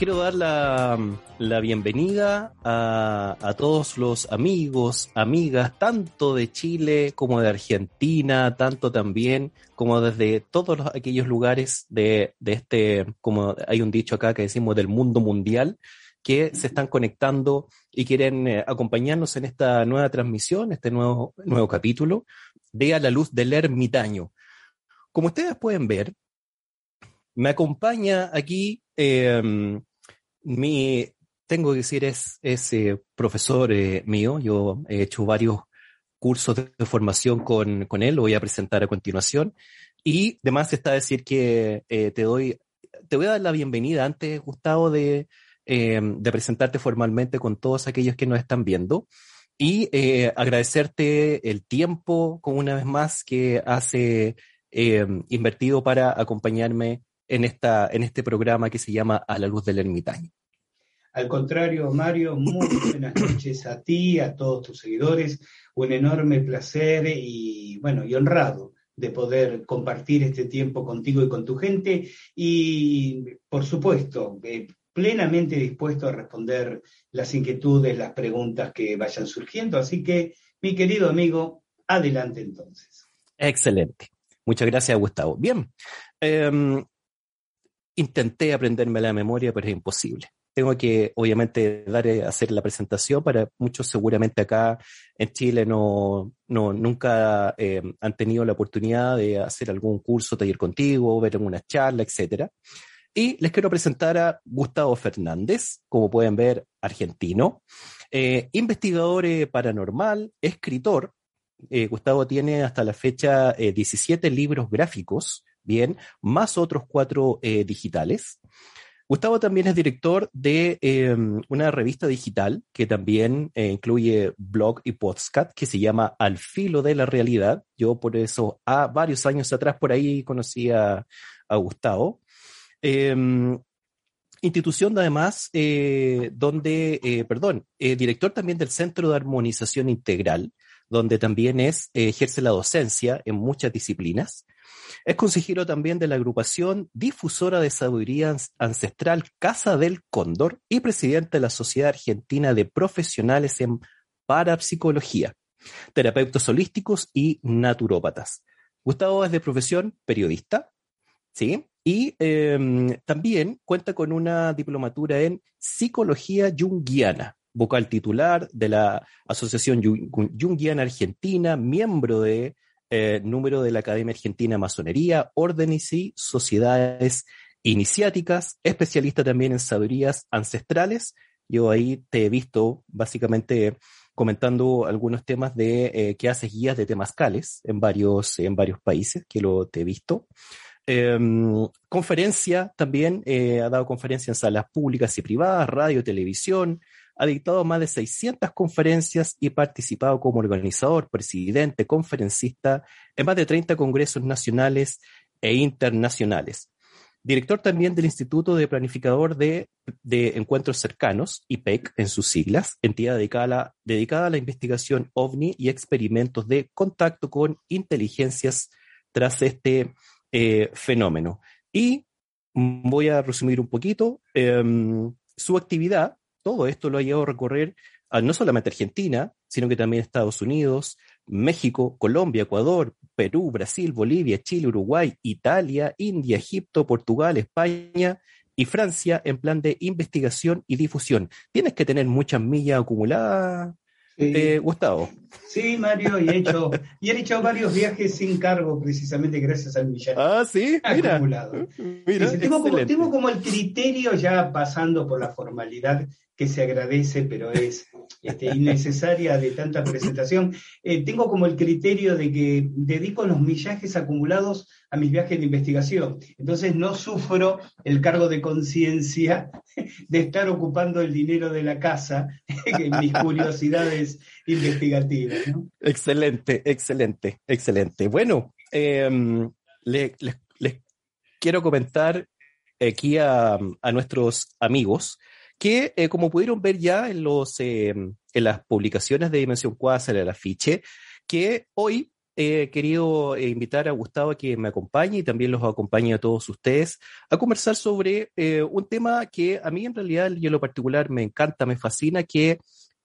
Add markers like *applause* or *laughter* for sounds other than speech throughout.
Quiero dar la, la bienvenida a, a, todos los amigos, amigas, tanto de Chile como de Argentina, tanto también como desde todos los, aquellos lugares de, de este, como hay un dicho acá que decimos del mundo mundial, que se están conectando y quieren eh, acompañarnos en esta nueva transmisión, este nuevo, nuevo capítulo de A la Luz del Ermitaño. Como ustedes pueden ver, me acompaña aquí eh, mi, tengo que decir, es, ese eh, profesor eh, mío. Yo he hecho varios cursos de, formación con, con, él, lo voy a presentar a continuación. Y además está decir que eh, te doy, te voy a dar la bienvenida antes, Gustavo, de, de presentarte formalmente con todos aquellos que nos están viendo. Y agradecerte el tiempo, como una vez más, que has invertido para acompañarme en, esta, en este programa que se llama A la luz del ermitaño. Al contrario, Mario, muy buenas noches a ti, a todos tus seguidores. Un enorme placer y, bueno, y honrado de poder compartir este tiempo contigo y con tu gente. Y, por supuesto, eh, plenamente dispuesto a responder las inquietudes, las preguntas que vayan surgiendo. Así que, mi querido amigo, adelante entonces. Excelente. Muchas gracias, Gustavo. Bien. Eh, intenté aprenderme la memoria, pero es imposible. Tengo que, obviamente, dar, hacer la presentación para muchos seguramente acá en Chile no, no nunca eh, han tenido la oportunidad de hacer algún curso, taller contigo, ver alguna charla, etcétera. Y les quiero presentar a Gustavo Fernández, como pueden ver, argentino, eh, investigador eh, paranormal, escritor. Eh, Gustavo tiene hasta la fecha 17 libros gráficos, bien, más otros cuatro eh, digitales. Gustavo también es director de eh, una revista digital que también eh, incluye blog y podcast que se llama Al filo de la realidad. Yo por eso, a varios años atrás por ahí conocí a, a Gustavo. Em, institución además donde, perdón, director también del Centro de Armonización Integral, donde también es, ejerce la docencia en muchas disciplinas. Es consejero también de la agrupación difusora de sabiduría ancestral Casa del Cóndor y presidente de la Sociedad Argentina de Profesionales en Parapsicología, terapeutas holísticos y naturópatas. Gustavo es de profesión periodista, ¿sí? Y eh, también cuenta con una diplomatura en psicología junguiana, vocal titular de la Asociación Junguiana Argentina, miembro de eh, número de la Academia Argentina de Masonería, órdenes y sociedades iniciáticas, especialista también en sabidurías ancestrales. Yo ahí te he visto básicamente comentando algunos temas de eh, que haces guías de temascales en varios, en varios países, que lo te he visto. Eh, conferencia también, eh, ha dado conferencias en salas públicas y privadas, radio, televisión, ha dictado más de 600 conferencias y participado como organizador, presidente, conferencista en más de 30 congresos nacionales e internacionales. Director también del Instituto de Planificador de, Encuentros Cercanos, IPEC en sus siglas, entidad dedicada a, la, investigación ovni y experimentos de contacto con inteligencias tras este eh, fenómeno. Y voy a resumir un poquito. Eh, su actividad todo esto lo ha llevado a recorrer a no solamente Argentina, sino que también Estados Unidos, México, Colombia, Ecuador, Perú, Brasil, Bolivia, Chile, Uruguay, Italia, India, Egipto, Portugal, España y Francia en plan de investigación y difusión. Tienes que tener muchas millas acumuladas, eh, Gustavo. Sí, Mario, y he, hecho, y he hecho varios viajes sin cargo precisamente gracias al millaje ah, ¿sí? Mira. acumulado. tengo, como, tengo como el criterio ya pasando por la formalidad que se agradece, pero es este, innecesaria de tanta presentación. Eh, tengo como el criterio de que dedico los millajes acumulados a mis viajes de investigación. Entonces no sufro el cargo de conciencia de estar ocupando el dinero de la casa *laughs* en mis curiosidades investigativas. Excelente, excelente, excelente. Bueno, em, les, quiero comentar aquí a, nuestros amigos que eh, como pudieron ver ya en, los, eh, en las publicaciones de Dimensión Quasar, el afiche, que hoy he querido eh, invitar a Gustavo a que me acompañe y también los acompañe a todos ustedes a conversar sobre un tema que a mí en realidad y en lo particular me encanta, me fascina, que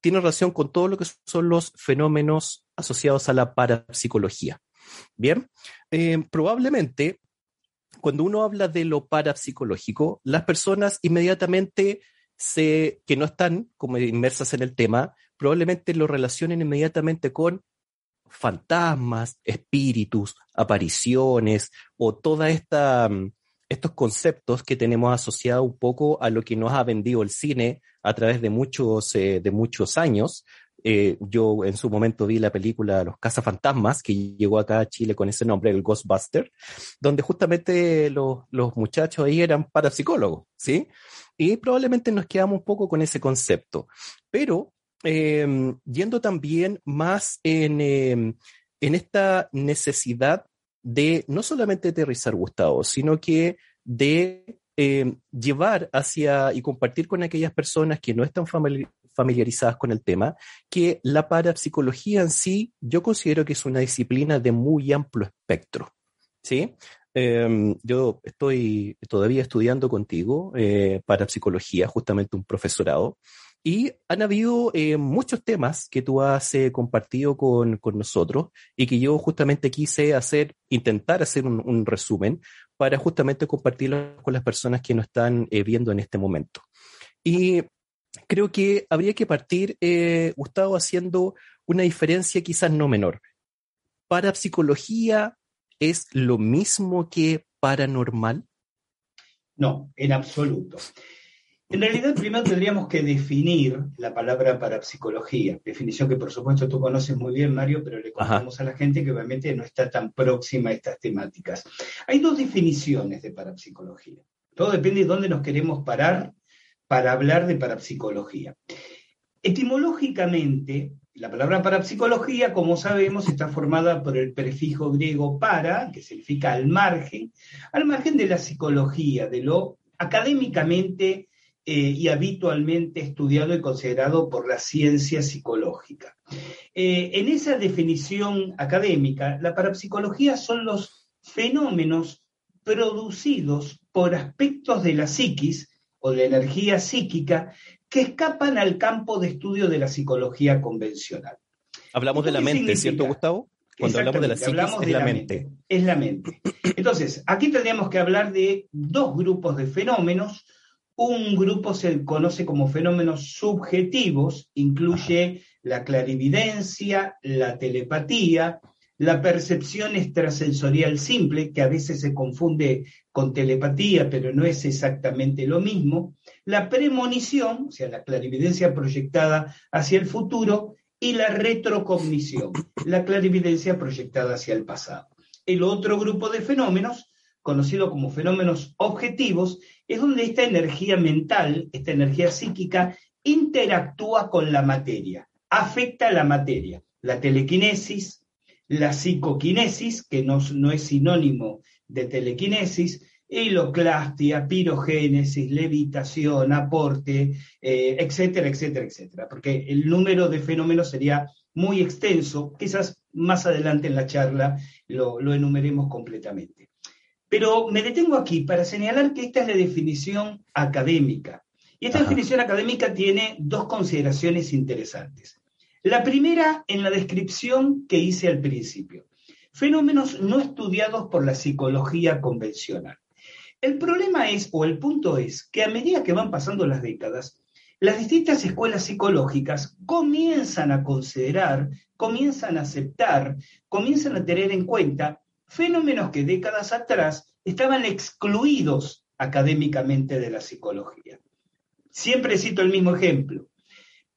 tiene relación con todo lo que son los fenómenos asociados a la parapsicología. Bien, probablemente cuando uno habla de lo parapsicológico, las personas inmediatamente que no están como inmersas en el tema, probablemente lo relacionen inmediatamente con fantasmas, espíritus, apariciones o toda esta mm, estos conceptos que tenemos asociados un poco a lo que nos ha vendido el cine a través de muchos, eh, de muchos años. Eh, yo en su momento vi la película Los Cazafantasmas, que llegó acá a Chile con ese nombre, el Ghostbuster, donde justamente los, los muchachos ahí eran parapsicólogos, ¿sí? Y probablemente nos quedamos un poco con ese concepto. Pero em, yendo también más en, em, en esta necesidad de no solamente aterrizar, Gustavo, sino que de em, llevar hacia y compartir con aquellas personas que no están familiarizadas con el tema, que la parapsicología en sí yo considero que es una disciplina de muy amplio espectro. ¿sí? Em, yo estoy todavía estudiando contigo eh, para psicología, justamente un profesorado, y han habido eh, muchos temas que tú has eh, compartido con, con, nosotros y que yo justamente quise hacer, intentar hacer un, resumen para justamente compartirlo con las personas que nos están viendo en este momento. Y creo que habría que partir, Gustavo, haciendo una diferencia quizás no menor. Para psicología es lo mismo que paranormal? No, en absoluto. En realidad, primero tendríamos que definir la palabra parapsicología, definición que por supuesto tú conoces muy bien, Mario, pero le contamos a la gente que obviamente no está tan próxima a estas temáticas. Hay dos definiciones de parapsicología. Todo depende de dónde nos queremos parar para hablar de parapsicología. Etimológicamente, la palabra parapsicología, como sabemos, está formada por el prefijo griego para, que significa al margen, al margen de la psicología, de lo académicamente eh, y habitualmente estudiado y considerado por la ciencia psicológica. Eh, en esa definición académica, la parapsicología son los fenómenos producidos por aspectos de la psiquis o de la energía psíquica que escapan al campo de estudio de la psicología convencional. Hablamos de la mente, ¿cierto, Gustavo? Cuando hablamos de la psicología, es la, mente. Es la mente. Entonces, aquí tendríamos que hablar de dos grupos de fenómenos. Un grupo se conoce como fenómenos subjetivos, incluye la clarividencia, la telepatía, la percepción extrasensorial simple, que a veces se confunde con telepatía, pero no es exactamente lo mismo, la premonición, o sea, la clarividencia proyectada hacia el futuro, y la retrocognición, la clarividencia proyectada hacia el pasado. El otro grupo de fenómenos, conocido como fenómenos objetivos, es donde esta energía mental, esta energía psíquica, interactúa con la materia, afecta a la materia. La telequinesis, la psicoquinesis, que no, es sinónimo de telequinesis, hiloclastia, pirogénesis, levitación, aporte, eh, etcétera, etcétera, etcétera, porque el número de fenómenos sería muy extenso, quizás más adelante en la charla lo, enumeremos completamente. Pero me detengo aquí para señalar que esta es la definición académica. Y esta definición académica tiene dos consideraciones interesantes. La primera en la descripción que hice al principio. Fenómenos no estudiados por la psicología convencional. El problema es, o el punto es, que a medida que van pasando las décadas, las distintas escuelas psicológicas comienzan a considerar, comienzan a aceptar, comienzan a tener en cuenta fenómenos que décadas atrás estaban excluidos académicamente de la psicología. Siempre cito el mismo ejemplo.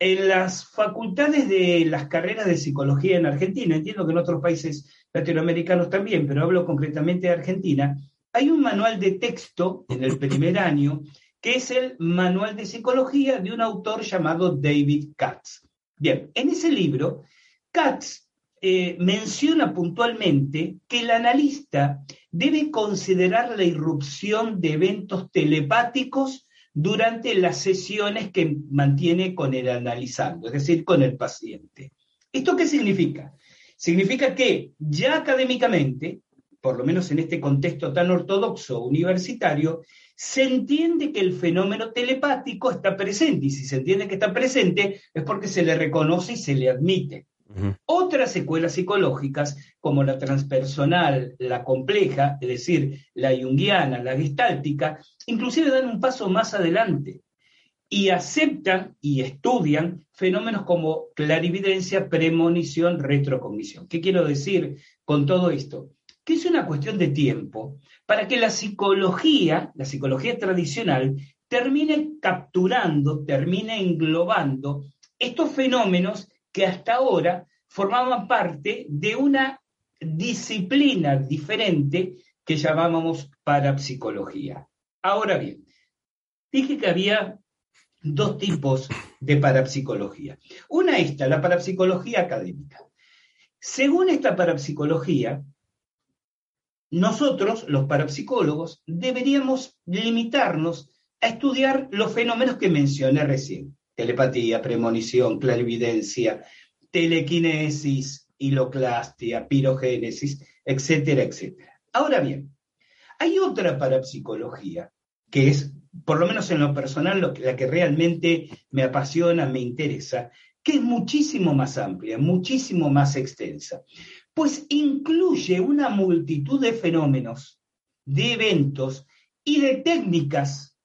En las facultades de las carreras de psicología en Argentina, entiendo que en otros países latinoamericanos también, pero hablo concretamente de Argentina, hay un manual de texto en el primer año que es el Manual de Psicología de un autor llamado David Katz. Bien, en ese libro, Katz eh, menciona puntualmente que el analista debe considerar la irrupción de eventos telepáticos durante las sesiones que mantiene con el analizando, es decir, con el paciente. ¿Esto qué significa? Significa que ya académicamente, por lo menos en este contexto tan ortodoxo universitario, se entiende que el fenómeno telepático está presente y si se entiende que está presente es porque se le reconoce y se le admite. Otras secuelas psicológicas, como la transpersonal, la compleja, es decir, la junguiana, la gestáltica, inclusive dan un paso más adelante y aceptan y estudian fenómenos como clarividencia, premonición, retrocognición. ¿Qué quiero decir con todo esto? Que es una cuestión de tiempo para que la psicología, la psicología tradicional, termine capturando, termine englobando estos fenómenos que hasta ahora formaban parte de una disciplina diferente que llamábamos parapsicología. Ahora bien, dije que había dos tipos de parapsicología. Una esta, la parapsicología académica. Según esta parapsicología, nosotros, los parapsicólogos, deberíamos limitarnos a estudiar los fenómenos que mencioné recién telepatía, premonición, clarividencia, telequinesis, hiloclastia, pirogénesis, etcétera, etcétera. Ahora bien, hay otra parapsicología que es, por lo menos en lo personal, la que realmente me apasiona, me interesa, que es muchísimo más amplia, muchísimo más extensa, pues incluye una multitud de fenómenos, de eventos y de técnicas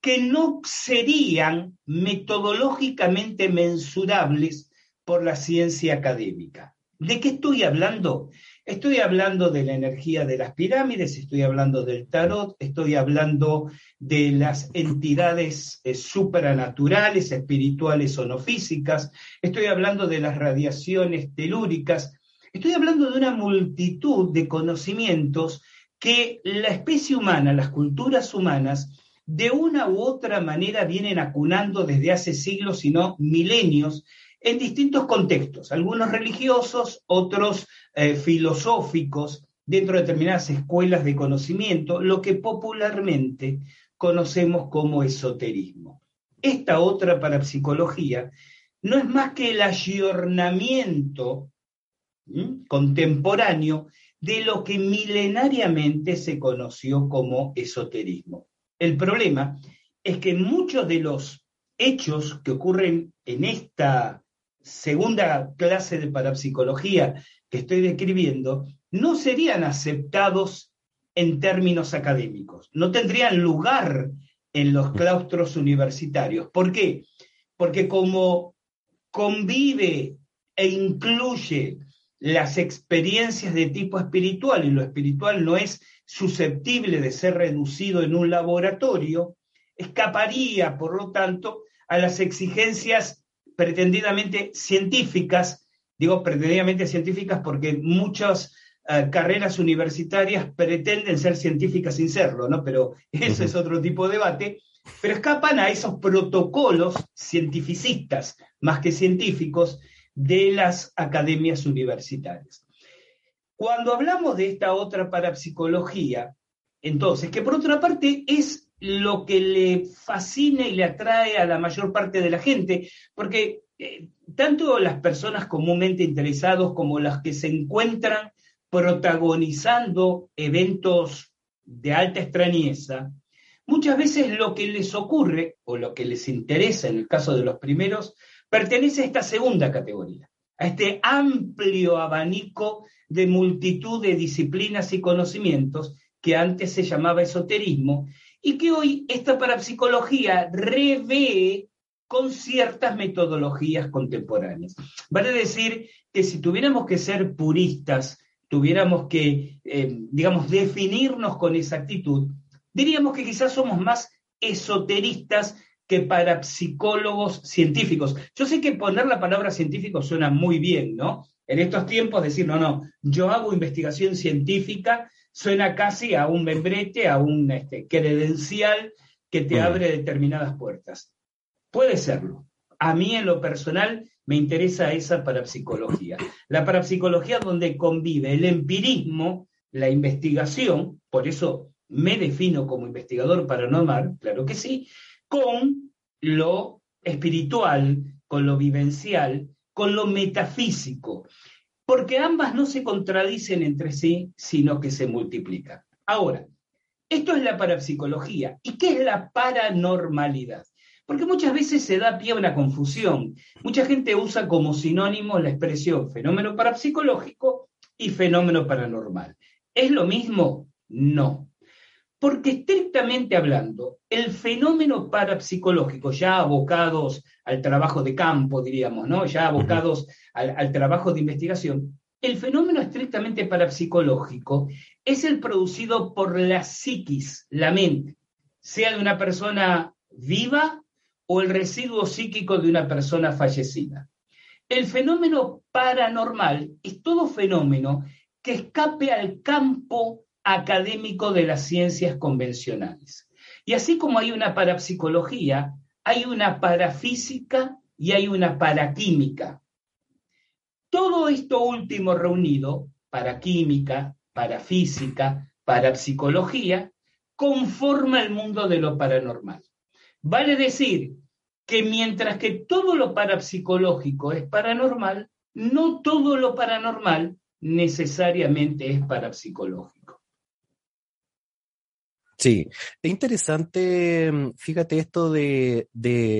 que no serían metodológicamente mensurables por la ciencia académica. ¿De qué estoy hablando? Estoy hablando de la energía de las pirámides, estoy hablando del tarot, estoy hablando de las entidades eh, supranaturales, espirituales o no físicas, estoy hablando de las radiaciones telúricas, estoy hablando de una multitud de conocimientos que la especie humana, las culturas humanas, de una u otra manera vienen acunando desde hace siglos, si no milenios, en distintos contextos, algunos religiosos, otros eh, filosóficos, dentro de determinadas escuelas de conocimiento, lo que popularmente conocemos como esoterismo. Esta otra parapsicología no es más que el ayornamiento contemporáneo de lo que milenariamente se conoció como esoterismo. El problema es que muchos de los hechos que ocurren en esta segunda clase de parapsicología que estoy describiendo no serían aceptados en términos académicos, no tendrían lugar en los claustros universitarios. ¿Por qué? Porque como convive e incluye las experiencias de tipo espiritual y lo espiritual no es susceptible de ser reducido en un laboratorio, escaparía, por lo tanto, a las exigencias pretendidamente científicas, digo pretendidamente científicas porque muchas eh, carreras universitarias pretenden ser científicas sin serlo, ¿no? Pero ese es otro tipo de debate, pero escapan a esos protocolos cientificistas más que científicos de las academias universitarias. Cuando hablamos de esta otra parapsicología, entonces, que por otra parte es lo que le fascina y le atrae a la mayor parte de la gente, porque eh, tanto las personas comúnmente interesados como las que se encuentran protagonizando eventos de alta extrañeza, muchas veces lo que les ocurre o lo que les interesa en el caso de los primeros pertenece a esta segunda categoría, a este amplio abanico de multitud de disciplinas y conocimientos que antes se llamaba esoterismo y que hoy esta parapsicología revé con ciertas metodologías contemporáneas. Vale decir que si tuviéramos que ser puristas, tuviéramos que, eh, digamos, definirnos con exactitud, diríamos que quizás somos más esoteristas que parapsicólogos científicos. Yo sé que poner la palabra científico suena muy bien, ¿no? En estos tiempos decir, no, no, yo hago investigación científica, suena casi a un membrete, a un este, credencial que te abre determinadas puertas. Puede serlo. A mí en lo personal me interesa esa parapsicología. La parapsicología donde convive el empirismo, la investigación, por eso me defino como investigador paranormal, claro que sí, con lo espiritual, con lo vivencial, con lo metafísico, porque ambas no se contradicen entre sí, sino que se multiplican. Ahora, esto es la parapsicología. ¿Y qué es la paranormalidad? Porque muchas veces se da pie a una confusión. Mucha gente usa como sinónimo la expresión fenómeno parapsicológico y fenómeno paranormal. ¿Es lo mismo? No. Porque estrictamente hablando, el fenómeno parapsicológico, ya abocados al trabajo de campo, diríamos, ¿no? Ya abocados al, al trabajo de investigación, el fenómeno estrictamente parapsicológico es el producido por la psiquis, la mente, sea de una persona viva o el residuo psíquico de una persona fallecida. El fenómeno paranormal es todo fenómeno que escape al campo académico de las ciencias convencionales. Y así como hay una parapsicología, hay una parafísica y hay una paraquímica. Todo esto último reunido, paraquímica, parafísica, parapsicología, conforma el mundo de lo paranormal. Vale decir que mientras que todo lo parapsicológico es paranormal, no todo lo paranormal necesariamente es parapsicológico. Sí, es interesante, fíjate esto de,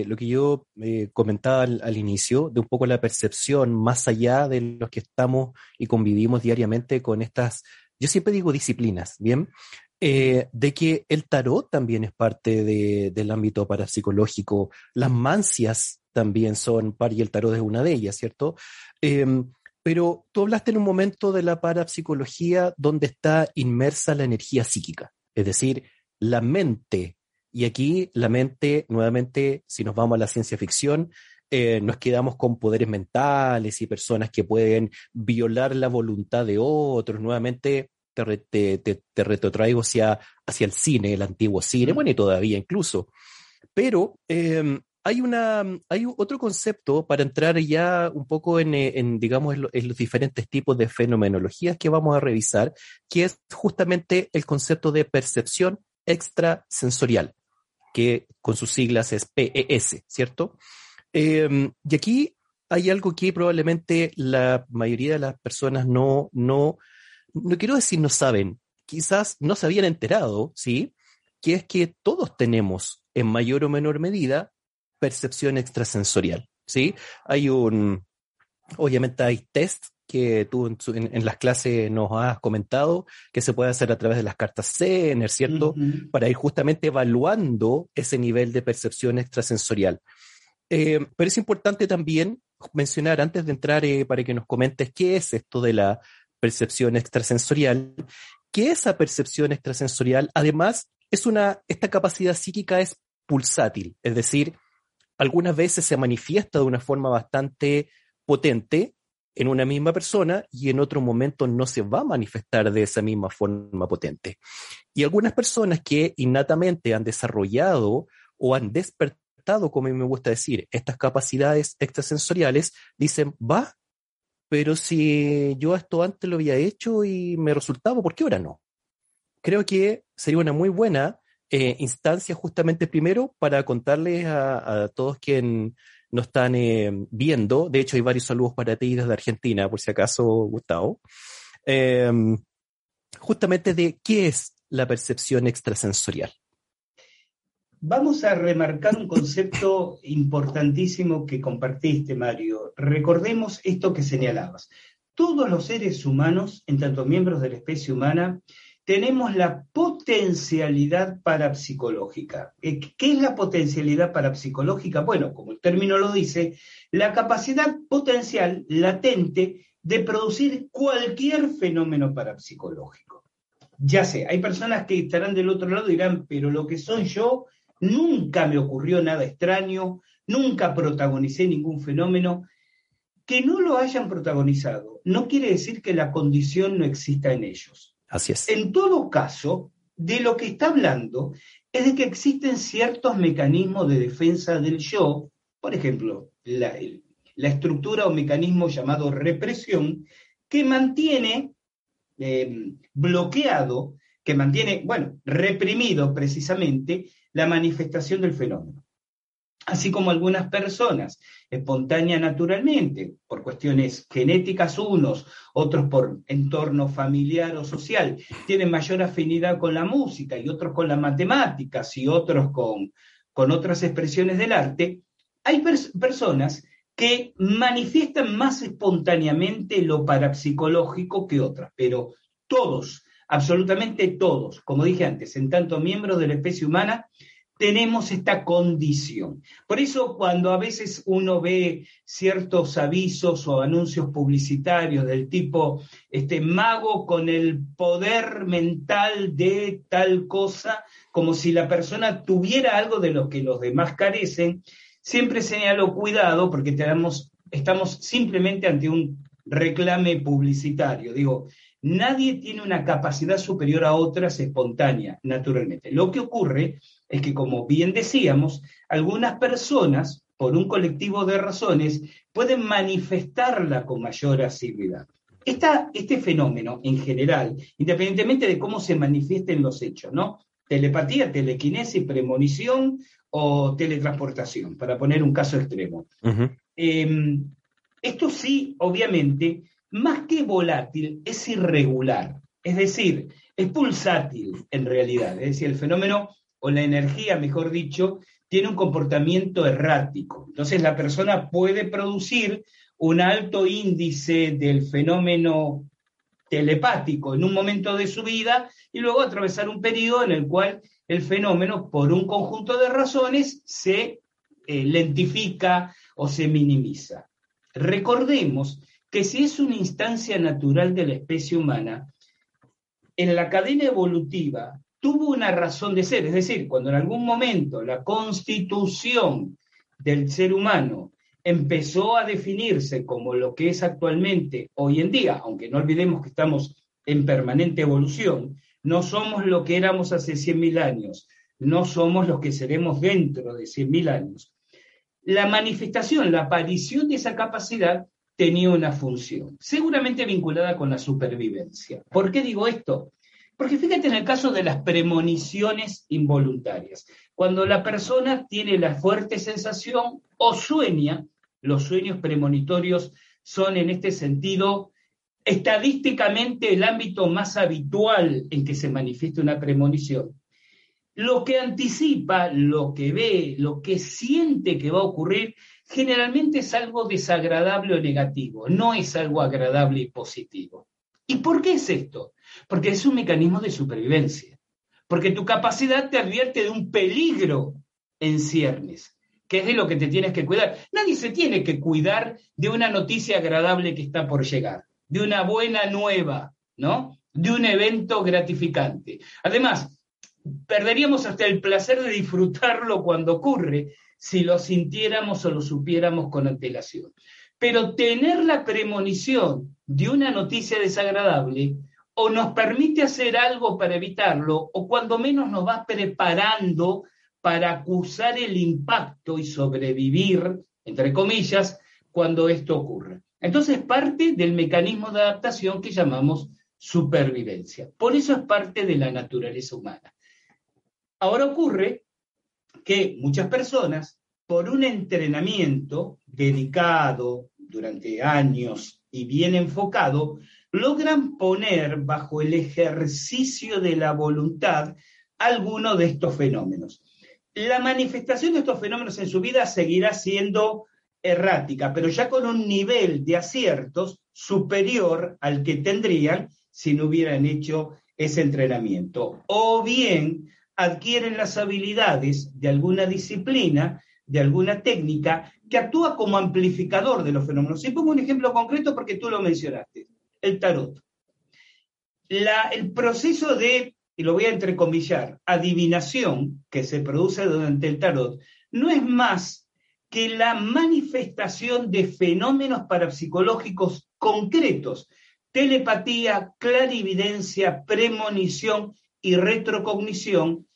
lo que yo eh, comentaba al, inicio, de un poco la percepción más allá de los que estamos y convivimos diariamente con estas, yo siempre digo disciplinas, ¿bien? Eh, de que el tarot también es parte del ámbito parapsicológico, las mancias también son par y el tarot es una de ellas, ¿cierto? Em, pero tú hablaste en un momento de la parapsicología donde está inmersa la energía psíquica, es decir, la mente. Y aquí la mente, nuevamente, si nos vamos a la ciencia ficción, eh, nos quedamos con poderes mentales y personas que pueden violar la voluntad de otros. Nuevamente, te, te, retrotraigo hacia, hacia el cine, el antiguo cine, bueno, y todavía incluso. Pero em, hay, una, hay otro concepto para entrar ya un poco en, eh, digamos, en, los diferentes tipos de fenomenologías que vamos a revisar, que es justamente el concepto de percepción extrasensorial, que con sus siglas es PES, ¿cierto? Em, y aquí hay algo que probablemente la mayoría de las personas no, no, no quiero decir no saben, quizás no se habían enterado, ¿sí? Que es que todos tenemos, en mayor o menor medida, percepción extrasensorial, ¿sí? Hay un, obviamente hay test que tú en, las clases nos has comentado, que se puede hacer a través de las cartas CENER, ¿cierto? Para ir justamente evaluando ese nivel de percepción extrasensorial. Eh, pero es importante también mencionar, antes de entrar, eh, para que nos comentes qué es esto de la percepción extrasensorial, que esa percepción extrasensorial, además, es una, esta capacidad psíquica es pulsátil, es decir, algunas veces se manifiesta de una forma bastante potente en una misma persona y en otro momento no se va a manifestar de esa misma forma potente. Y algunas personas que innatamente han desarrollado o han despertado, como me gusta decir, estas capacidades extrasensoriales, dicen, va, pero si yo esto antes lo había hecho y me resultaba, ¿por qué ahora no? Creo que sería una muy buena eh, instancia justamente primero para contarles a, todos quienes nos están eh, viendo. De hecho, hay varios saludos para ti desde Argentina, por si acaso, Gustavo. Em, justamente de qué es la percepción extrasensorial. Vamos a remarcar un concepto importantísimo que compartiste, Mario. Recordemos esto que señalabas. Todos los seres humanos, en tanto miembros de la especie humana, tenemos la potencialidad parapsicológica. Eh, ¿Qué es la potencialidad parapsicológica? Bueno, como el término lo dice, la capacidad potencial latente de producir cualquier fenómeno parapsicológico. Ya sé, hay personas que estarán del otro lado y dirán, pero lo que soy yo, nunca me ocurrió nada extraño, nunca protagonicé ningún fenómeno. Que no lo hayan protagonizado no quiere decir que la condición no exista en ellos. En todo caso, de lo que está hablando es de que existen ciertos mecanismos de defensa del yo, por ejemplo, la, estructura o mecanismo llamado represión, que mantiene eh, bloqueado, que mantiene, bueno, reprimido precisamente la manifestación del fenómeno así como algunas personas, espontánea naturalmente, por cuestiones genéticas unos, otros por entorno familiar o social, tienen mayor afinidad con la música y otros con las matemáticas y otros con, con otras expresiones del arte, hay personas que manifiestan más espontáneamente lo parapsicológico que otras, pero todos, absolutamente todos, como dije antes, en tanto miembros de la especie humana, tenemos esta condición. Por eso cuando a veces uno ve ciertos avisos o anuncios publicitarios del tipo este mago con el poder mental de tal cosa, como si la persona tuviera algo de lo que los demás carecen, siempre señalo cuidado porque tenemos, estamos simplemente ante un reclame publicitario. Digo, nadie tiene una capacidad superior a otras espontánea, naturalmente. Lo que ocurre es que, como bien decíamos, algunas personas, por un colectivo de razones, pueden manifestarla con mayor asiduidad. este fenómeno, en general, independientemente de cómo se manifiesten los hechos, ¿no? Telepatía, telequinesis, premonición o teletransportación, para poner un caso extremo. Em, esto sí, obviamente, más que volátil, es irregular. Es decir, es pulsátil en realidad. Es decir, el fenómeno o la energía, mejor dicho, tiene un comportamiento errático. Entonces la persona puede producir un alto índice del fenómeno telepático en un momento de su vida y luego atravesar un periodo en el cual el fenómeno, por un conjunto de razones, se eh, lentifica o se minimiza. Recordemos que si es una instancia natural de la especie humana, en la cadena evolutiva tuvo una razón de ser, es decir, cuando en algún momento la constitución del ser humano empezó a definirse como lo que es actualmente hoy en día, aunque no olvidemos que estamos en permanente evolución, no somos lo que éramos hace 100.000 años, no somos los que seremos dentro de 100.000 años. La manifestación, la aparición de esa capacidad tenía una función, seguramente vinculada con la supervivencia. ¿Por qué digo esto? Porque fíjate en el caso de las premoniciones involuntarias, cuando la persona tiene la fuerte sensación o sueña, los sueños premonitorios son en este sentido estadísticamente el ámbito más habitual en que se manifiesta una premonición. Lo que anticipa, lo que ve, lo que siente que va a ocurrir, generalmente es algo desagradable o negativo, no es algo agradable y positivo. ¿Y por qué es esto? Porque es un mecanismo de supervivencia. Porque tu capacidad te advierte de un peligro en ciernes, que es de lo que te tienes que cuidar. Nadie se tiene que cuidar de una noticia agradable que está por llegar, de una buena nueva, ¿no? De un evento gratificante. Además, perderíamos hasta el placer de disfrutarlo cuando ocurre si lo sintiéramos o lo supiéramos con antelación. Pero tener la premonición de una noticia desagradable o nos permite hacer algo para evitarlo, o cuando menos nos va preparando para acusar el impacto y sobrevivir, entre comillas, cuando esto ocurre. Entonces, parte del mecanismo de adaptación que llamamos supervivencia. Por eso es parte de la naturaleza humana. Ahora ocurre que muchas personas, por un entrenamiento dedicado durante años y bien enfocado, logran poner bajo el ejercicio de la voluntad alguno de estos fenómenos. La manifestación de estos fenómenos en su vida seguirá siendo errática, pero ya con un nivel de aciertos superior al que tendrían si no hubieran hecho ese entrenamiento, o bien adquieren las habilidades de alguna disciplina, de alguna técnica, que actúa como amplificador de los fenómenos. Y pongo un ejemplo concreto porque tú lo mencionaste, el tarot. el proceso de, y lo voy a entrecomillar, adivinación que se produce durante el tarot, no es más que la manifestación de fenómenos parapsicológicos concretos, telepatía, clarividencia, premonición y retrocognición,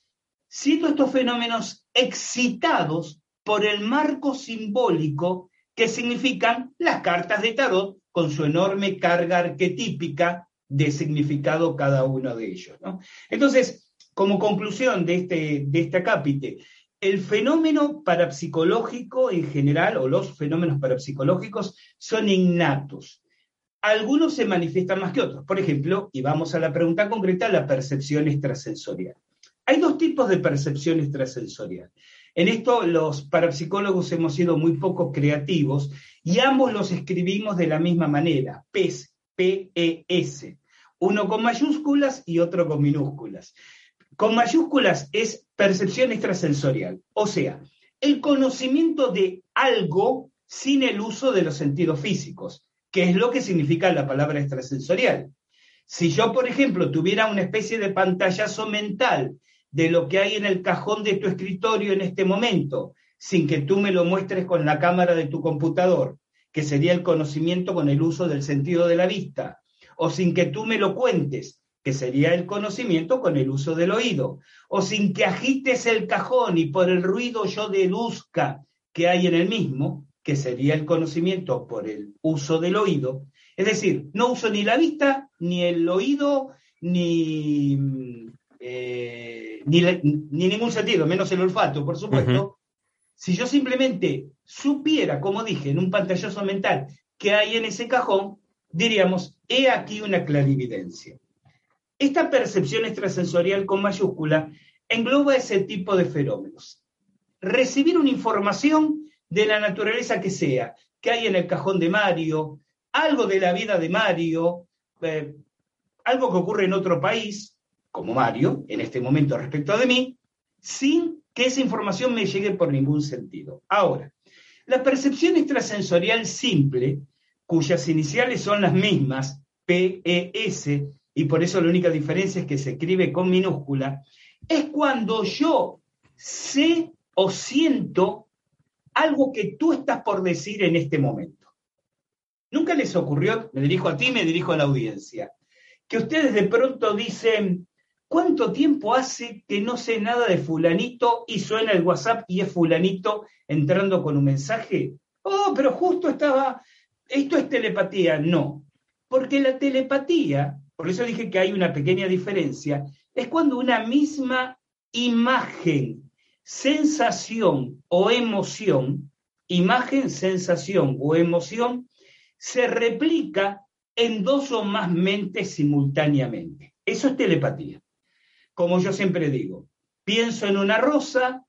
siendo estos fenómenos excitados por el marco simbólico que significan las cartas de tarot con su enorme carga arquetípica de significado cada uno de ellos. Entonces, como conclusión de este, de este acápite, el fenómeno parapsicológico en general, o los fenómenos parapsicológicos, son innatos. Algunos se manifiestan más que otros. Por ejemplo, y vamos a la pregunta concreta, la percepción extrasensorial. Hay dos tipos de percepción extrasensorial. En esto los parapsicólogos hemos sido muy poco creativos y ambos los escribimos de la misma manera, PES, P-E-S, uno con mayúsculas y otro con minúsculas. Con mayúsculas es percepción extrasensorial, o sea, el conocimiento de algo sin el uso de los sentidos físicos, que es lo que significa la palabra extrasensorial. Si yo, por ejemplo, tuviera una especie de pantallazo mental de lo que hay en el cajón de tu escritorio en este momento, sin que tú me lo muestres con la cámara de tu computador, que sería el conocimiento con el uso del sentido de la vista, o sin que tú me lo cuentes, que sería el conocimiento con el uso del oído, o sin que agites el cajón y por el ruido yo deduzca que hay en el mismo, que sería el conocimiento por el uso del oído. Es decir, no uso ni la vista, ni el oído, ni, eh, ni, ningún sentido, menos el olfato, por supuesto. Si yo simplemente supiera, como dije, en un pantallazo mental, que hay en ese cajón, diríamos, he aquí una clarividencia. Esta percepción extrasensorial con mayúscula engloba ese tipo de fenómenos. Recibir una información de la naturaleza que sea, que hay en el cajón de Mario, algo de la vida de Mario, eh, algo que ocurre en otro país, como Mario, en este momento respecto de mí, sin que esa información me llegue por ningún sentido. Ahora, la percepción extrasensorial simple, cuyas iniciales son las mismas, PES, y por eso la única diferencia es que se escribe con minúscula, es cuando yo sé o siento algo que tú estás por decir en este momento. Nunca les ocurrió, me dirijo a ti, me dirijo a la audiencia, que ustedes de pronto dicen, ¿cuánto tiempo hace que no sé nada de fulanito y suena el WhatsApp y es fulanito entrando con un mensaje? Oh, pero justo estaba, esto es telepatía. No, porque la telepatía por eso dije que hay una pequeña diferencia, es cuando una misma imagen, sensación o emoción, imagen, sensación o emoción, se replica en dos o más mentes simultáneamente. Eso es telepatía. Como yo siempre digo, pienso en una rosa,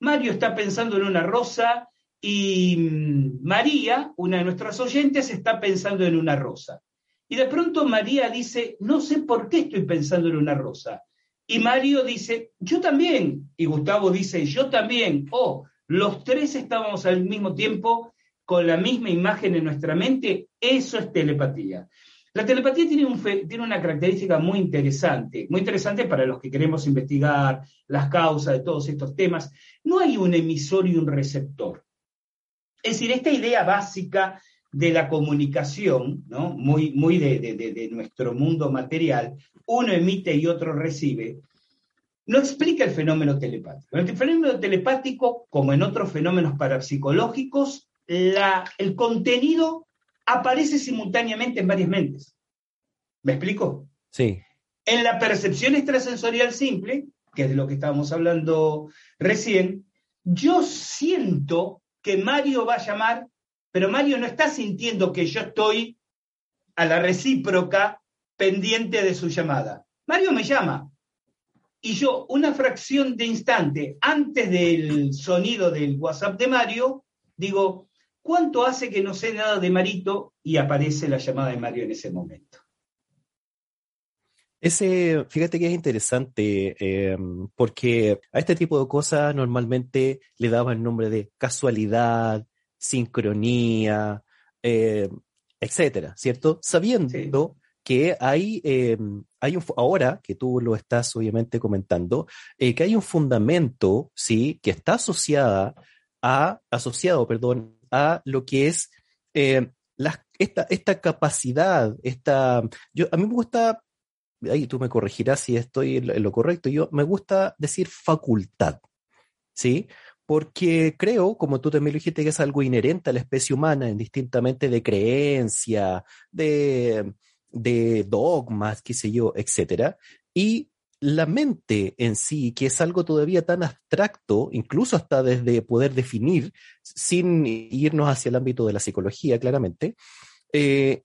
Mario está pensando en una rosa y mm, María, una de nuestras oyentes, está pensando en una rosa. Y de pronto María dice, no sé por qué estoy pensando en una rosa. Y Mario dice, yo también. Y Gustavo dice, yo también. Oh, los tres estábamos al mismo tiempo con la misma imagen en nuestra mente. Eso es telepatía. La telepatía tiene, un tiene una característica muy interesante, muy interesante para los que queremos investigar las causas de todos estos temas. No hay un emisor y un receptor. Es decir, esta idea básica de la comunicación, muy, de, nuestro mundo material, uno emite y otro recibe, no explica el fenómeno telepático. En el fenómeno telepático, como en otros fenómenos parapsicológicos, el contenido aparece simultáneamente en varias mentes. ¿Me explico? Sí. En la percepción extrasensorial simple, que es de lo que estábamos hablando recién, yo siento que Mario va a llamar pero Mario no está sintiendo que yo estoy a la recíproca pendiente de su llamada. Mario me llama. Y yo, una fracción de instante antes del sonido del WhatsApp de Mario, digo, ¿cuánto hace que no sé nada de Marito? Y aparece la llamada de Mario en ese momento. Ese, fíjate que es interesante, eh, porque a este tipo de cosas normalmente le daban el nombre de casualidad, sincronía, eh, etcétera, ¿cierto? Sabiendo que hay, eh, hay un, ahora que tú lo estás obviamente comentando, que hay un fundamento, ¿sí? Que está asociada a, asociado, perdón, a lo que es esta, esta capacidad, esta, yo, a mí me gusta ahí tú me corregirás si estoy en lo correcto, yo me gusta decir facultad, ¿sí? Porque creo, como tú también lo dijiste, que es algo inherente a la especie humana, indistintamente de creencia, de, de dogmas, qué sé yo, etcétera. Y la mente en sí, que es algo todavía tan abstracto, incluso hasta desde poder definir, sin irnos hacia el ámbito de la psicología, claramente, eh,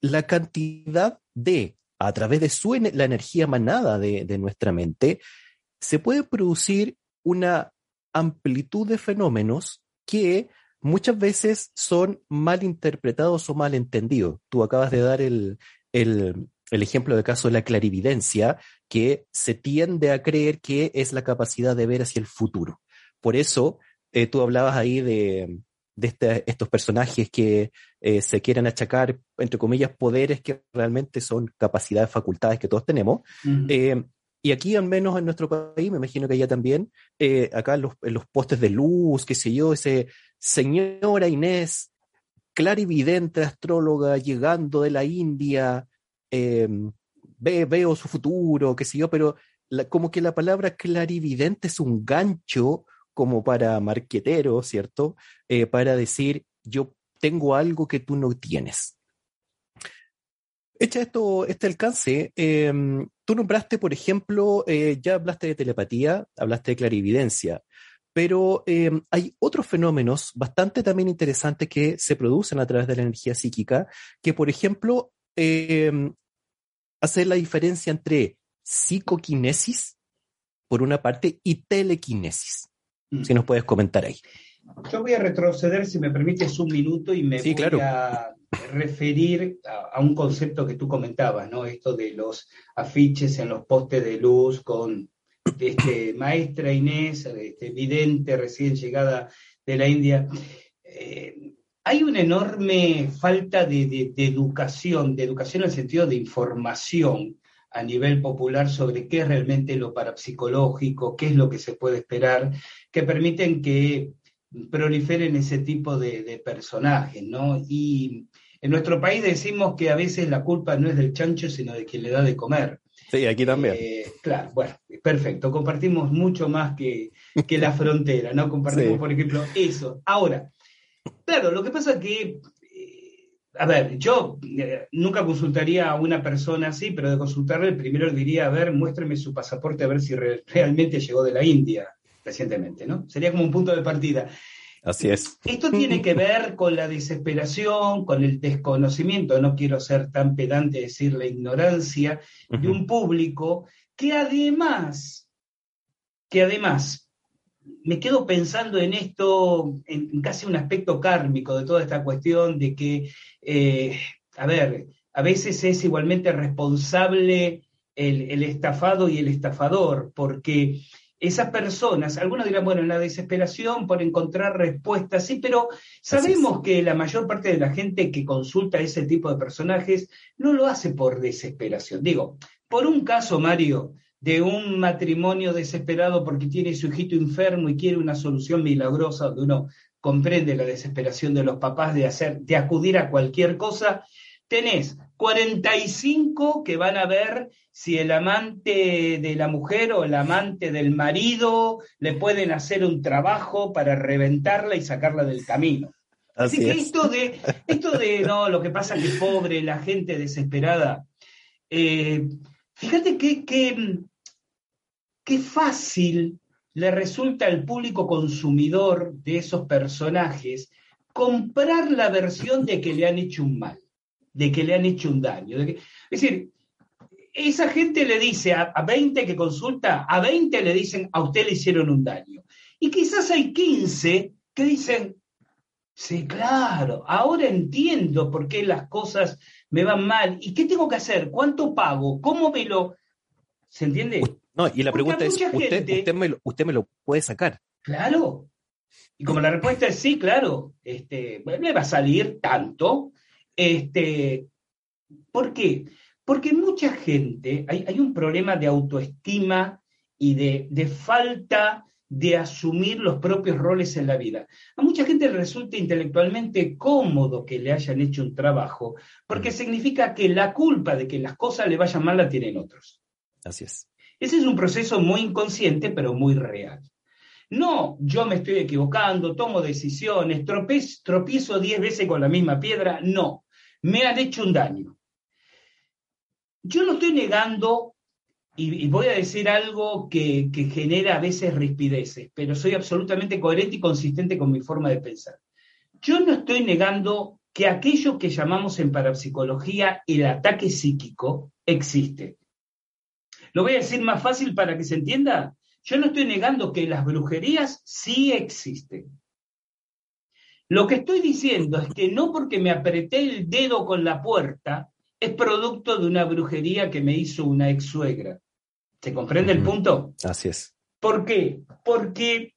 la cantidad de a través de su, la energía manada de, de nuestra mente, se puede producir una amplitud de fenómenos que muchas veces son mal interpretados o mal entendidos. Tú acabas de dar el, el, el, ejemplo del caso de la clarividencia, que se tiende a creer que es la capacidad de ver hacia el futuro. Por eso, eh, tú hablabas ahí de, de este, estos personajes que eh, se quieren achacar, entre comillas, poderes que realmente son capacidades, facultades que todos tenemos. Eh, y aquí, al menos en nuestro país, me imagino que allá también, acá en los, los, postes de luz, qué sé yo, ese señora Inés, clarividente astróloga llegando de la India, em, ve, veo su futuro, qué sé yo, pero como que la palabra clarividente es un gancho como para marqueteros, ¿cierto? Eh, para decir, yo tengo algo que tú no tienes. Hecha esto, este alcance, em, tú nombraste, por ejemplo, eh, ya hablaste de telepatía, hablaste de clarividencia, pero em, hay otros fenómenos bastante también interesantes que se producen a través de la energía psíquica, que, por ejemplo, eh, hacer la diferencia entre psicoquinesis, por una parte, y telequinesis. Mm. Si nos puedes comentar ahí. Yo voy a retroceder, si me permites, un minuto y me voy a referir a, un concepto que tú comentabas, ¿no? Esto de los afiches en los postes de luz con este, *coughs* maestra Inés, este, vidente recién llegada de la India. Eh, hay una enorme falta de, de, educación, de educación en el sentido de información a nivel popular sobre qué es realmente lo parapsicológico, qué es lo que se puede esperar, que permiten que proliferen ese tipo de, personajes, ¿no? Y en nuestro país decimos que a veces la culpa no es del chancho, sino de quien le da de comer. Sí, aquí también. Eh, claro, bueno, perfecto. Compartimos mucho más que, que la frontera, ¿no? Compartimos, por ejemplo, eso. Ahora, claro, lo que pasa es que a ver, yo eh, nunca consultaría a una persona así, pero de consultarle primero le diría, a ver, muéstreme su pasaporte a ver si realmente llegó de la India recientemente, ¿no? Sería como un punto de partida. Así es. Esto tiene que ver con la desesperación, con el desconocimiento, no quiero ser tan pedante decir la ignorancia de un público que además, que además me quedo pensando en esto, en casi un aspecto kármico de toda esta cuestión de que, eh, a ver, a veces es igualmente responsable el, estafado y el estafador, porque esas personas, algunos dirán, bueno, en la desesperación por encontrar respuestas, sí, pero sabemos que la mayor parte de la gente que consulta ese tipo de personajes no lo hace por desesperación. Digo, por un caso, Mario, de un matrimonio desesperado porque tiene su hijito enfermo y quiere una solución milagrosa, donde uno comprende la desesperación de los papás de hacer, de acudir a cualquier cosa, tenés 45 que van a ver si el amante de la mujer o el amante del marido le pueden hacer un trabajo para reventarla y sacarla del camino. Así, que esto de, esto de, no, lo que pasa que pobre, la gente desesperada, eh, Fíjate qué fácil le resulta al público consumidor de esos personajes comprar la versión de que le han hecho un mal, de que le han hecho un daño. es decir, esa gente le dice a, a, 20 que consulta, a 20 le dicen, a usted le hicieron un daño. Y quizás hay 15 que dicen, sí, claro, ahora entiendo por qué las cosas me van mal. ¿Y qué tengo que hacer? ¿Cuánto pago? ¿Cómo me lo...? ¿Se entiende? No, y la pregunta es, ¿usted, me lo, ¿usted me lo puede sacar? Claro. Y como la respuesta es sí, claro, este, me va a salir tanto. Este, ¿Por qué? Porque mucha gente, hay, hay un problema de autoestima y de, de falta de asumir los propios roles en la vida. A mucha gente le resulta intelectualmente cómodo que le hayan hecho un trabajo, porque significa que la culpa de que las cosas le vayan mal la tienen otros. Así es. Ese es un proceso muy inconsciente, pero muy real. No, yo me estoy equivocando, tomo decisiones, tropiezo diez veces con la misma piedra. No, me han hecho un daño. Yo no estoy negando y, voy a decir algo que, genera a veces rispideces, pero soy absolutamente coherente y consistente con mi forma de pensar. Yo no estoy negando que aquello que llamamos en parapsicología el ataque psíquico existe. Lo voy a decir más fácil para que se entienda. Yo no estoy negando que las brujerías sí existen. Lo que estoy diciendo es que no porque me apreté el dedo con la puerta es producto de una brujería que me hizo una ex suegra. ¿Se comprende el punto? Así es. ¿Por qué? Porque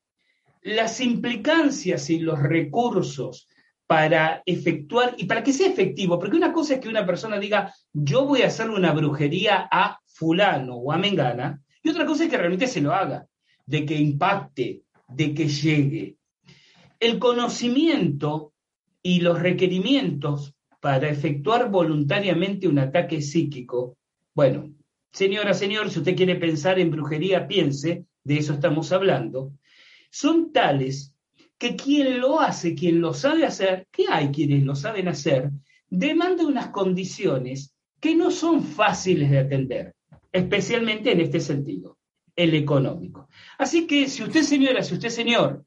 las implicancias y los recursos para efectuar, y para que sea efectivo, porque una cosa es que una persona diga, yo voy a hacer una brujería a fulano o a mengana, y otra cosa es que realmente se lo haga, de que impacte, de que llegue. El conocimiento y los requerimientos para efectuar voluntariamente un ataque psíquico, bueno, señora, señor, si usted quiere pensar en brujería, piense, de eso estamos hablando, son tales que quien lo hace, quien lo sabe hacer, que hay quienes lo saben hacer, demanda unas condiciones que no son fáciles de atender, especialmente en este sentido, el económico. Así que si usted, señora, si usted, señor,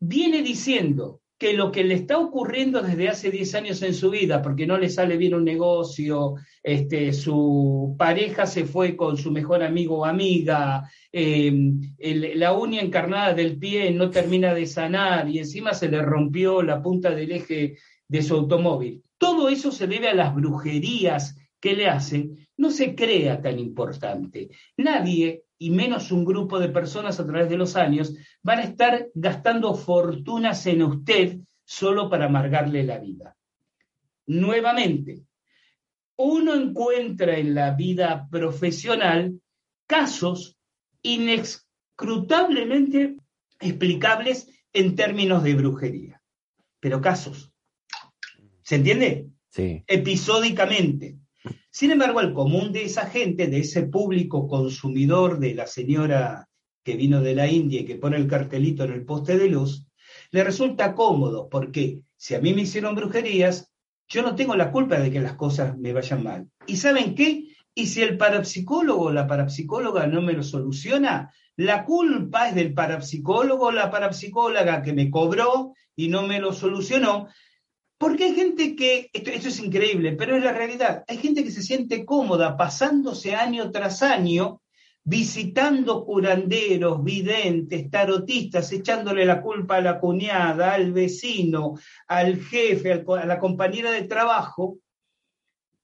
viene diciendo que lo que le está ocurriendo desde hace 10 años en su vida, porque no le sale bien un negocio, este, su pareja se fue con su mejor amigo o amiga, em, la uña encarnada del pie no termina de sanar y encima se le rompió la punta del eje de su automóvil. Todo eso se debe a las brujerías que le hacen, no se crea tan importante. Nadie y menos un grupo de personas a través de los años, van a estar gastando fortunas en usted solo para amargarle la vida. Nuevamente, uno encuentra en la vida profesional casos inescrutablemente explicables en términos de brujería, pero casos. ¿Se entiende? Sí. Episódicamente. Sin embargo, el común de esa gente, de ese público consumidor de la señora que vino de la India y que pone el cartelito en el poste de luz, le resulta cómodo, porque si a mí me hicieron brujerías, yo no tengo la culpa de que las cosas me vayan mal. ¿Y saben qué? Y si el parapsicólogo o la parapsicóloga no me lo soluciona, la culpa es del parapsicólogo o la parapsicóloga que me cobró y no me lo solucionó, porque hay gente que, esto, es increíble, pero es la realidad, hay gente que se siente cómoda pasándose año tras año visitando curanderos, videntes, tarotistas, echándole la culpa a la cuñada, al vecino, al jefe, a la compañera de trabajo,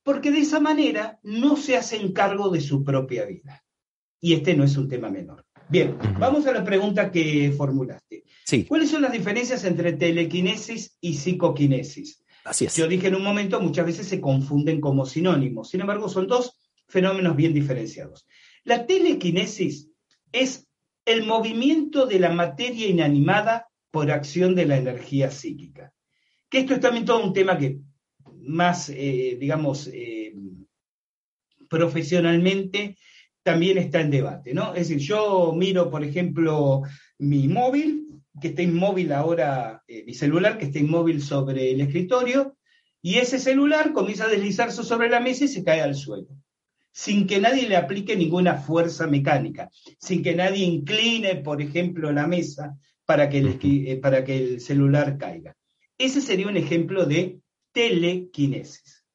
porque de esa manera no se hacen cargo de su propia vida. Y este no es un tema menor. Bien, vamos a la pregunta que formulaste. ¿Cuáles son las diferencias entre telequinesis y psicoquinesis? Así es. Yo dije en un momento, muchas veces se confunden como sinónimos. Sin embargo, son dos fenómenos bien diferenciados. La telequinesis es el movimiento de la materia inanimada por acción de la energía psíquica. Que esto es también todo un tema que más, eh, digamos, eh, profesionalmente también está en debate, ¿no? Es decir, yo miro, por ejemplo, mi móvil que está inmóvil ahora, eh, mi celular que está inmóvil sobre el escritorio, y ese celular comienza a deslizarse sobre la mesa y se cae al suelo, sin que nadie le aplique ninguna fuerza mecánica, sin que nadie incline, por ejemplo, la mesa para que el, eh, para que el celular caiga. Ese sería un ejemplo de telequinesis.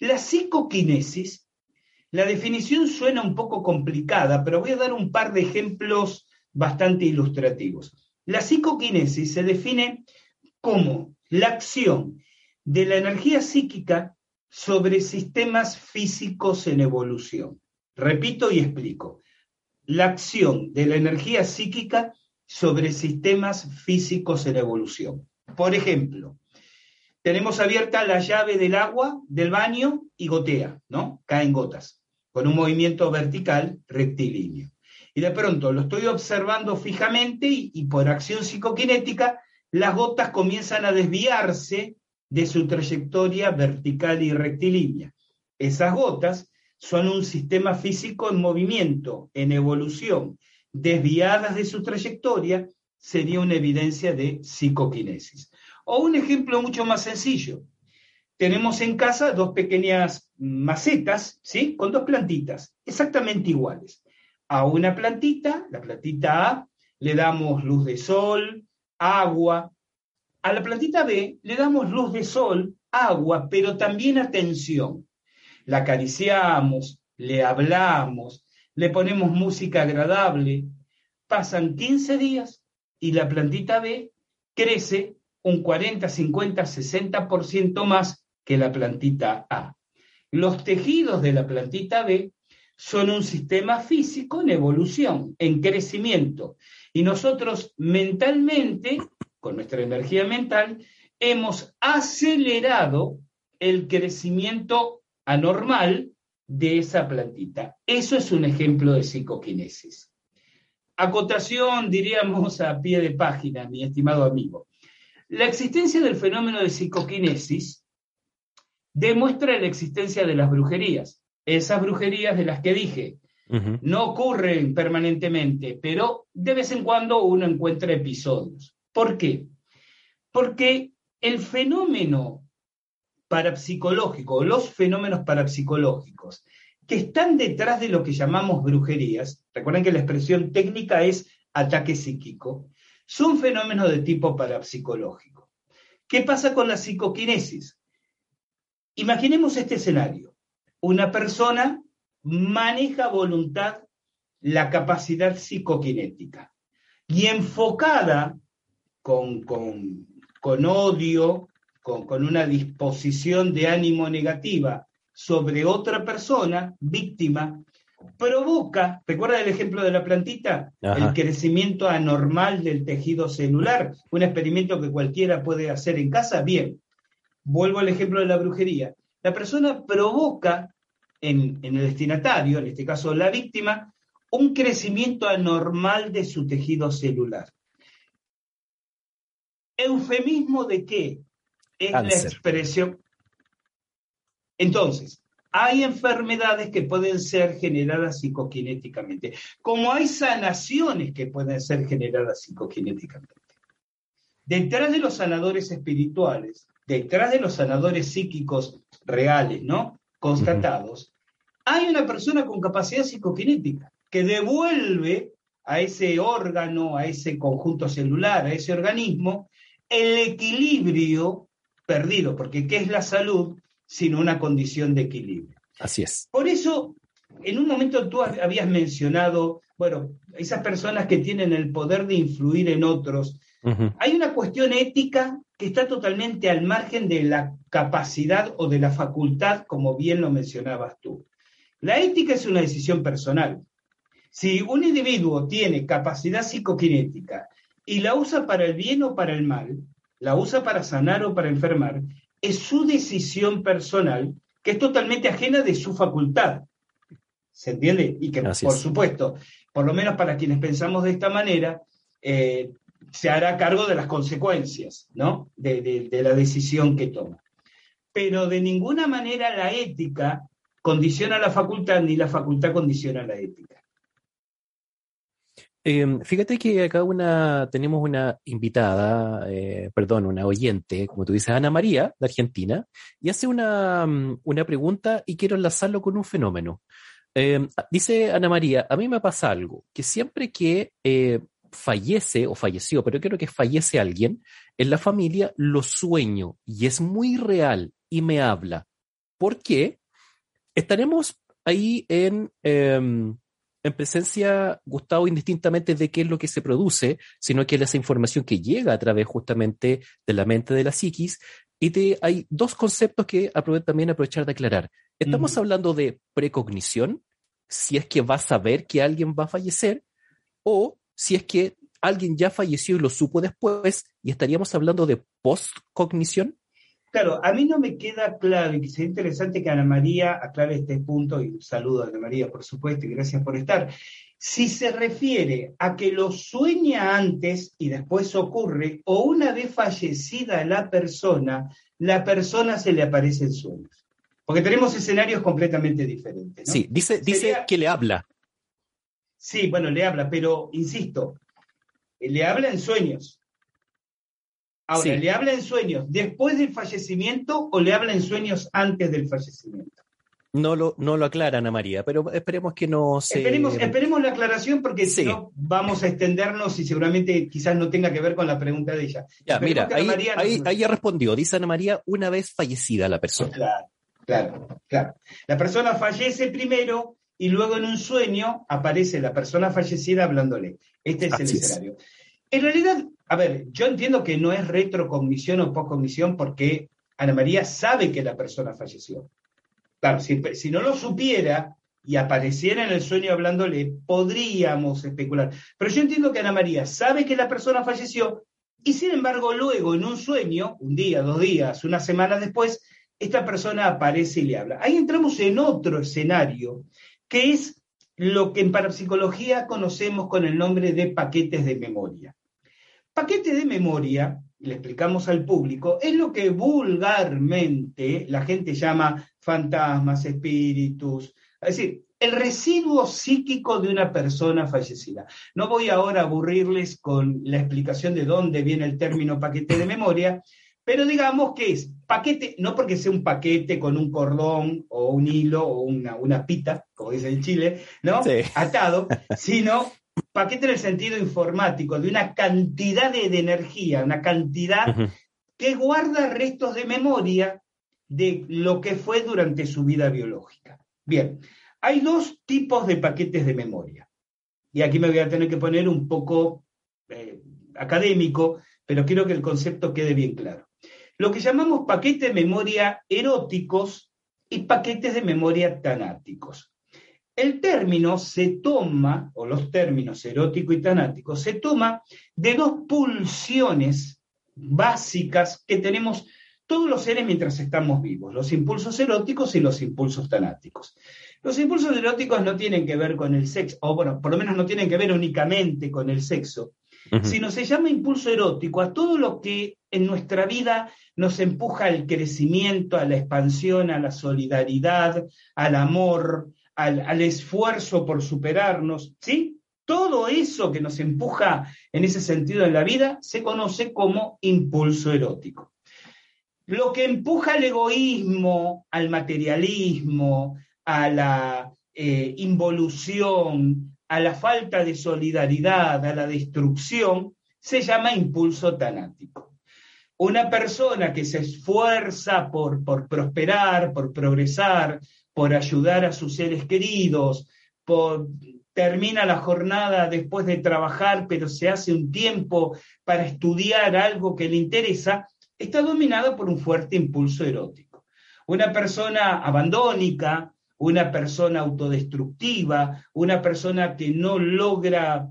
La psicoquinesis, la definición suena un poco complicada, pero voy a dar un par de ejemplos bastante ilustrativos. La psicoquinesis se define como la acción de la energía psíquica sobre sistemas físicos en evolución. Repito y explico. La acción de la energía psíquica sobre sistemas físicos en evolución. Por ejemplo, tenemos abierta la llave del agua del baño y gotea, ¿no? Caen gotas, con un movimiento vertical rectilíneo. Y de pronto lo estoy observando fijamente y, y por acción psicoquinética, las gotas comienzan a desviarse de su trayectoria vertical y rectilínea. Esas gotas son un sistema físico en movimiento, en evolución, desviadas de su trayectoria, sería una evidencia de psicoquinesis. O un ejemplo mucho más sencillo. Tenemos en casa dos pequeñas macetas, ¿sí? Con dos plantitas, exactamente iguales. A una plantita, la plantita A, le damos luz de sol, agua, a la plantita B le damos luz de sol, agua, pero también atención. La acariciamos, le hablamos, le ponemos música agradable. Pasan 15 días y la plantita B crece un 40, 50, 60% más que la plantita A. Los tejidos de la plantita B son un sistema físico en evolución, en crecimiento. Y nosotros mentalmente con nuestra energía mental, hemos acelerado el crecimiento anormal de esa plantita. Eso es un ejemplo de psicoquinesis. Acotación, diríamos, a pie de página, mi estimado amigo. La existencia del fenómeno de psicoquinesis demuestra la existencia de las brujerías. Esas brujerías de las que dije, no ocurren permanentemente, pero de vez en cuando uno encuentra episodios. ¿Por qué? Porque el fenómeno parapsicológico, los fenómenos parapsicológicos que están detrás de lo que llamamos brujerías, recuerden que la expresión técnica es ataque psíquico, son fenómenos de tipo parapsicológico. ¿Qué pasa con la psicoquinesis? Imaginemos este escenario. Una persona maneja voluntad la capacidad psicoquinética y enfocada con, con, odio, con, con, una disposición de ánimo negativa sobre otra persona, víctima, provoca, ¿recuerda el ejemplo de la plantita? El crecimiento anormal del tejido celular, un experimento que cualquiera puede hacer en casa. Bien, vuelvo al ejemplo de la brujería. La persona provoca en, en el destinatario, en este caso la víctima, un crecimiento anormal de su tejido celular. ¿Eufemismo de qué? Es la expresión. Entonces, hay enfermedades que pueden ser generadas psicoquinéticamente, como hay sanaciones que pueden ser generadas psicoquinéticamente. Detrás de los sanadores espirituales, detrás de los sanadores psíquicos reales, ¿no? Constatados, hay una persona con capacidad psicoquinética que devuelve a ese órgano, a ese conjunto celular, a ese organismo, el equilibrio perdido, porque ¿qué es la salud sino una condición de equilibrio? Así es. Por eso, en un momento tú habías mencionado, bueno, esas personas que tienen el poder de influir en otros, hay una cuestión ética está totalmente al margen de la capacidad o de la facultad, como bien lo mencionabas tú. La ética es una decisión personal. Si un individuo tiene capacidad psicoquinética y la usa para el bien o para el mal, la usa para sanar o para enfermar, es su decisión personal que es totalmente ajena de su facultad. ¿Se entiende? Y que, por supuesto, por lo menos para quienes pensamos de esta manera, eh, se hará cargo de las consecuencias, ¿no? de la decisión que toma. Pero de ninguna manera la ética condiciona la facultad ni la facultad condiciona la ética. Em, fíjate que acá una, tenemos una invitada, eh, perdón, una oyente, como tú dices, Ana María, de Argentina, y hace una, mm, una pregunta y quiero enlazarlo con un fenómeno. Em, dice Ana María, a mí me pasa algo, que siempre que eh, fallece o falleció, pero creo que fallece alguien en la familia, lo sueño y es muy real y me habla. ¿Por qué? Estaremos ahí en em, en presencia, Gustavo, indistintamente de qué es lo que se produce, sino que es esa información que llega a través justamente de la mente de la psiquis, Y te, hay dos conceptos que aprovecho también aprovechar de aclarar. Estamos hablando de precognición, si es que va a saber que alguien va a fallecer, o si es que alguien ya falleció y lo supo después, y estaríamos hablando de postcognición. Claro, a mí no me queda claro y sería interesante que Ana María aclare este punto, y saludo a Ana María, por supuesto, y gracias por estar. Si se refiere a que lo sueña antes y después ocurre, o una vez fallecida la persona, la persona se le aparece en sueños. Porque tenemos escenarios completamente diferentes. Sí, dice, dice que le habla. Sí, bueno, le habla, pero insisto, le habla en sueños. Ahora, ¿le habla en sueños después del fallecimiento o le habla en sueños antes del fallecimiento? No lo, no lo aclara Ana María, pero esperemos que no se... Esperemos, esperemos la aclaración porque si no vamos a extendernos y seguramente quizás no tenga que ver con la pregunta de ella. Ya, mira, ahí, ahí, ya respondió, dice Ana María, una vez fallecida la persona. Claro, claro, claro. La persona fallece primero y luego en un sueño aparece la persona fallecida hablándole. Este es el escenario. En realidad, a ver, yo entiendo que no es retrocognición o postcognición porque Ana María sabe que la persona falleció. Claro, si, no lo supiera y apareciera en el sueño hablándole, podríamos especular. Pero yo entiendo que Ana María sabe que la persona falleció y sin embargo luego en un sueño, un día, dos días, una semana después, esta persona aparece y le habla. Ahí entramos en otro escenario, que es lo que en parapsicología conocemos con el nombre de paquetes de memoria. Paquete de memoria le explicamos al público, es lo que vulgarmente la gente llama fantasmas, espíritus, es decir, el residuo psíquico de una persona fallecida. No voy ahora a aburrirles con la explicación de dónde viene el término paquete de memoria, pero digamos que es paquete, no porque sea un paquete con un cordón o un hilo o una, una pita, como dice en Chile, ¿no? Atado, *laughs* sino paquete en el sentido informático, de una cantidad de, energía, una cantidad que guarda restos de memoria de lo que fue durante su vida biológica. Bien, hay dos tipos de paquetes de memoria. Y aquí me voy a tener que poner un poco eh, académico, pero quiero que el concepto quede bien claro. Lo que llamamos paquetes de memoria eróticos y paquetes de memoria tanáticos. El término se toma, o los términos erótico y tanático, se toma de dos pulsiones básicas que tenemos todos los seres mientras estamos vivos, los impulsos eróticos y los impulsos tanáticos. Los impulsos eróticos no tienen que ver con el sexo, o bueno, por lo menos no tienen que ver únicamente con el sexo, sino se llama impulso erótico a todo lo que en nuestra vida nos empuja al crecimiento, a la expansión, a la solidaridad, al amor, al, esfuerzo por superarnos, ¿sí? Todo eso que nos empuja en ese sentido en la vida se conoce como impulso erótico. Lo que empuja al egoísmo, al materialismo, a la eh, involución, a la falta de solidaridad, a la destrucción, se llama impulso tanático. Una persona que se esfuerza por, por prosperar, por progresar, por ayudar a sus seres queridos, por, termina la jornada después de trabajar, pero se hace un tiempo para estudiar algo que le interesa, está dominada por un fuerte impulso erótico. Una persona abandónica, una persona autodestructiva, una persona que no logra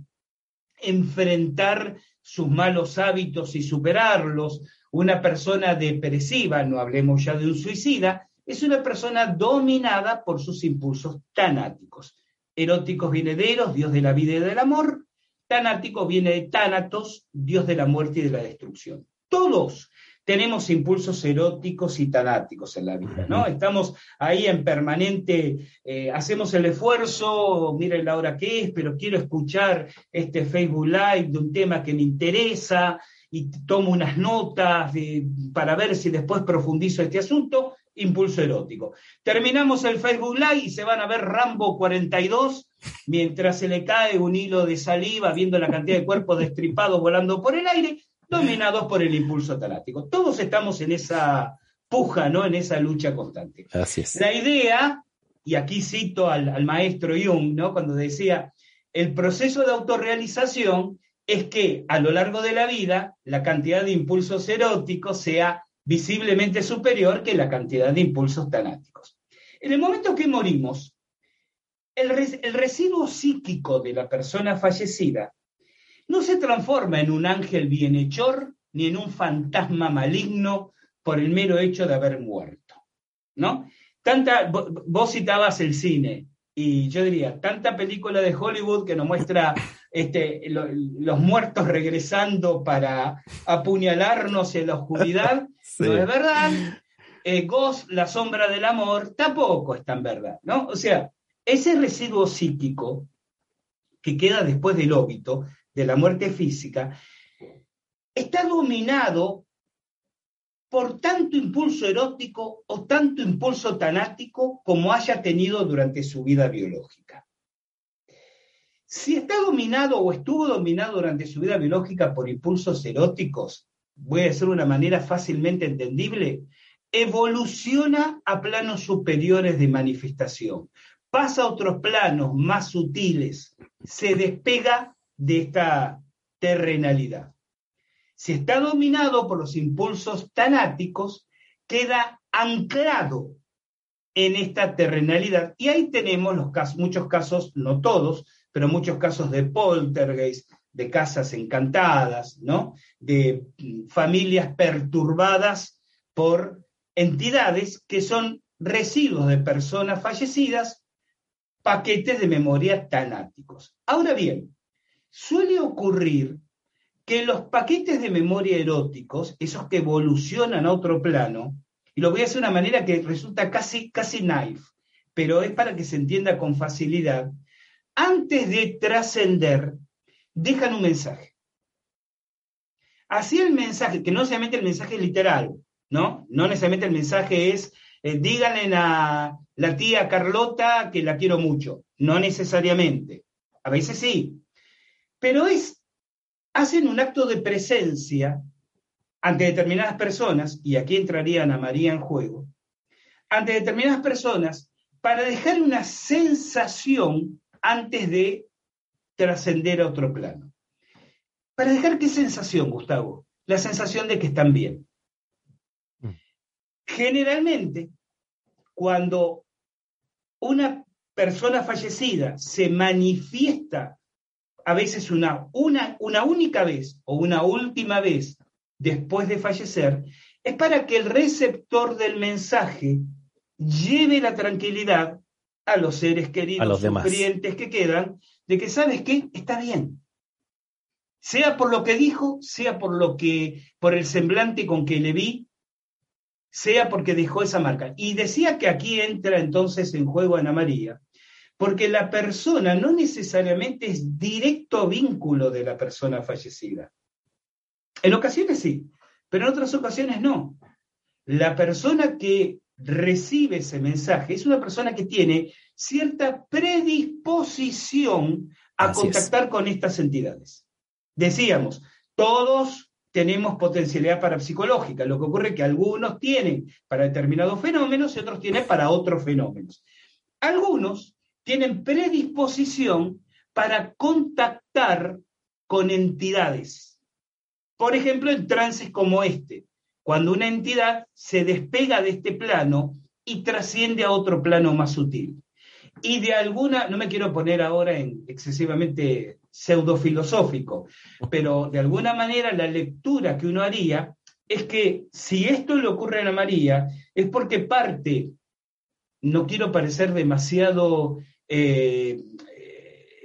enfrentar sus malos hábitos y superarlos, una persona depresiva, no hablemos ya de un suicida, es una persona dominada por sus impulsos tanáticos. Eróticos viene de Eros, dios de la vida y del amor. Tanático viene de Tánatos, dios de la muerte y de la destrucción. Todos tenemos impulsos eróticos y tanáticos en la vida, ¿no? Estamos ahí en permanente, eh, hacemos el esfuerzo, miren la hora que es, pero quiero escuchar este Facebook Live de un tema que me interesa y tomo unas notas para ver si después profundizo este asunto impulso erótico. Terminamos el Facebook Live y se van a ver Rambo 42 mientras se le cae un hilo de saliva viendo la cantidad de cuerpos destripados volando por el aire, dominados por el impulso talático. Todos estamos en esa puja, ¿no? En esa lucha constante. Así es. La idea, y aquí cito al, al maestro Jung, ¿no? Cuando decía, el proceso de autorrealización es que a lo largo de la vida la cantidad de impulsos eróticos sea visiblemente superior que la cantidad de impulsos tanáticos. En el momento que morimos, el, el residuo psíquico de la persona fallecida no se transforma en un ángel bienhechor ni en un fantasma maligno por el mero hecho de haber muerto, ¿no? Tanta, vos citabas el cine, y yo diría, tanta película de Hollywood que nos muestra este, los muertos regresando para apuñalarnos en la oscuridad, *laughs* no es verdad. Eh, Ghost, la sombra del amor, tampoco es tan verdad, ¿no? O sea, ese residuo psíquico que queda después del óbito, de la muerte física, está dominado por tanto impulso erótico o tanto impulso tanático como haya tenido durante su vida biológica. Si está dominado o estuvo dominado durante su vida biológica por impulsos eróticos, voy a decir una manera fácilmente entendible, evoluciona a planos superiores de manifestación, pasa a otros planos más sutiles, se despega de esta terrenalidad. Si está dominado por los impulsos tanáticos, queda anclado en esta terrenalidad. Y ahí tenemos los casos, muchos casos, no todos, pero muchos casos de poltergeist, de casas encantadas, ¿no? De mm, familias perturbadas por entidades que son residuos de personas fallecidas, paquetes de memoria tanáticos. Ahora bien, suele ocurrir que los paquetes de memoria eróticos, esos que evolucionan a otro plano, y lo voy a hacer de una manera que resulta casi, casi knife, pero es para que se entienda con facilidad, antes de trascender, dejan un mensaje. Así el mensaje, que no necesariamente el mensaje literal, ¿no? No necesariamente el mensaje es, eh, díganle a la tía Carlota que la quiero mucho, no necesariamente. A veces sí, pero es, hacen un acto de presencia ante determinadas personas, y aquí entraría Ana María en juego, ante determinadas personas para dejar una sensación antes de trascender a otro plano. ¿Para dejar qué sensación, Gustavo? La sensación de que están bien. Mm. Generalmente, cuando una persona fallecida se manifiesta a veces una, una, una única vez o una última vez después de fallecer, es para que el receptor del mensaje lleve la tranquilidad a los seres queridos, a los sufrientes que quedan, de que, ¿sabes qué? Está bien. Sea por lo que dijo, sea por lo que, por el semblante con que le vi, sea porque dejó esa marca. Y decía que aquí entra entonces en juego Ana María, porque la persona no necesariamente es directo vínculo de la persona fallecida. En ocasiones sí, pero en otras ocasiones no. La persona que recibe ese mensaje es una persona que tiene cierta predisposición a contactar con estas entidades. Decíamos, todos tenemos potencialidad parapsicológica, lo que ocurre es que algunos tienen para determinados fenómenos y otros tienen para otros fenómenos. Algunos tienen predisposición para contactar con entidades. Por ejemplo, en trances como este, cuando una entidad se despega de este plano y trasciende a otro plano más sutil. Y de alguna, no me quiero poner ahora en excesivamente pseudofilosófico, pero de alguna manera la lectura que uno haría es que si esto le ocurre a María, es porque parte, no quiero parecer demasiado eh,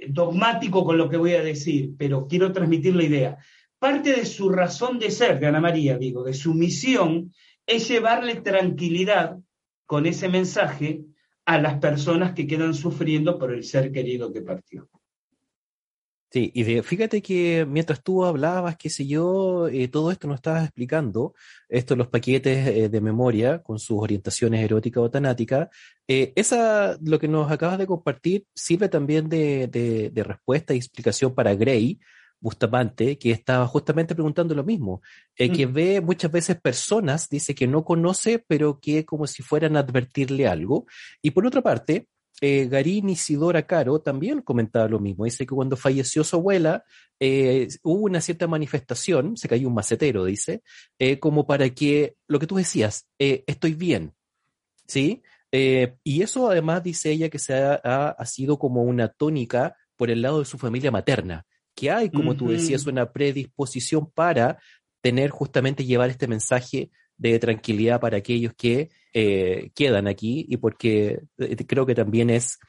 dogmático con lo que voy a decir, pero quiero transmitir la idea. Parte de su razón de ser, de Ana María, digo, de su misión, es llevarle tranquilidad con ese mensaje a las personas que quedan sufriendo por el ser querido que partió. Sí, y fíjate que mientras tú hablabas, qué sé yo, eh, todo esto nos estabas explicando, esto los paquetes eh, de memoria con sus orientaciones eróticas o tanáticas, eh, esa, lo que nos acabas de compartir, sirve también de, de, respuesta y explicación para Gray, Bustamante, que estaba justamente preguntando lo mismo, que mm. ve muchas veces personas, dice que no conoce, pero que como si fueran a advertirle algo. Y por otra parte, eh, Garín Isidora Caro también comentaba lo mismo. Dice que cuando falleció su abuela, eh, hubo una cierta manifestación, se cayó un macetero, dice, eh, como para que, lo que tú decías, estoy bien, ¿sí? y eso además dice ella que se ha, ha, sido como una tónica por el lado de su familia materna, que hay, como tú decías, una predisposición para tener justamente llevar este mensaje de tranquilidad para aquellos que eh, quedan aquí y porque eh, creo que también es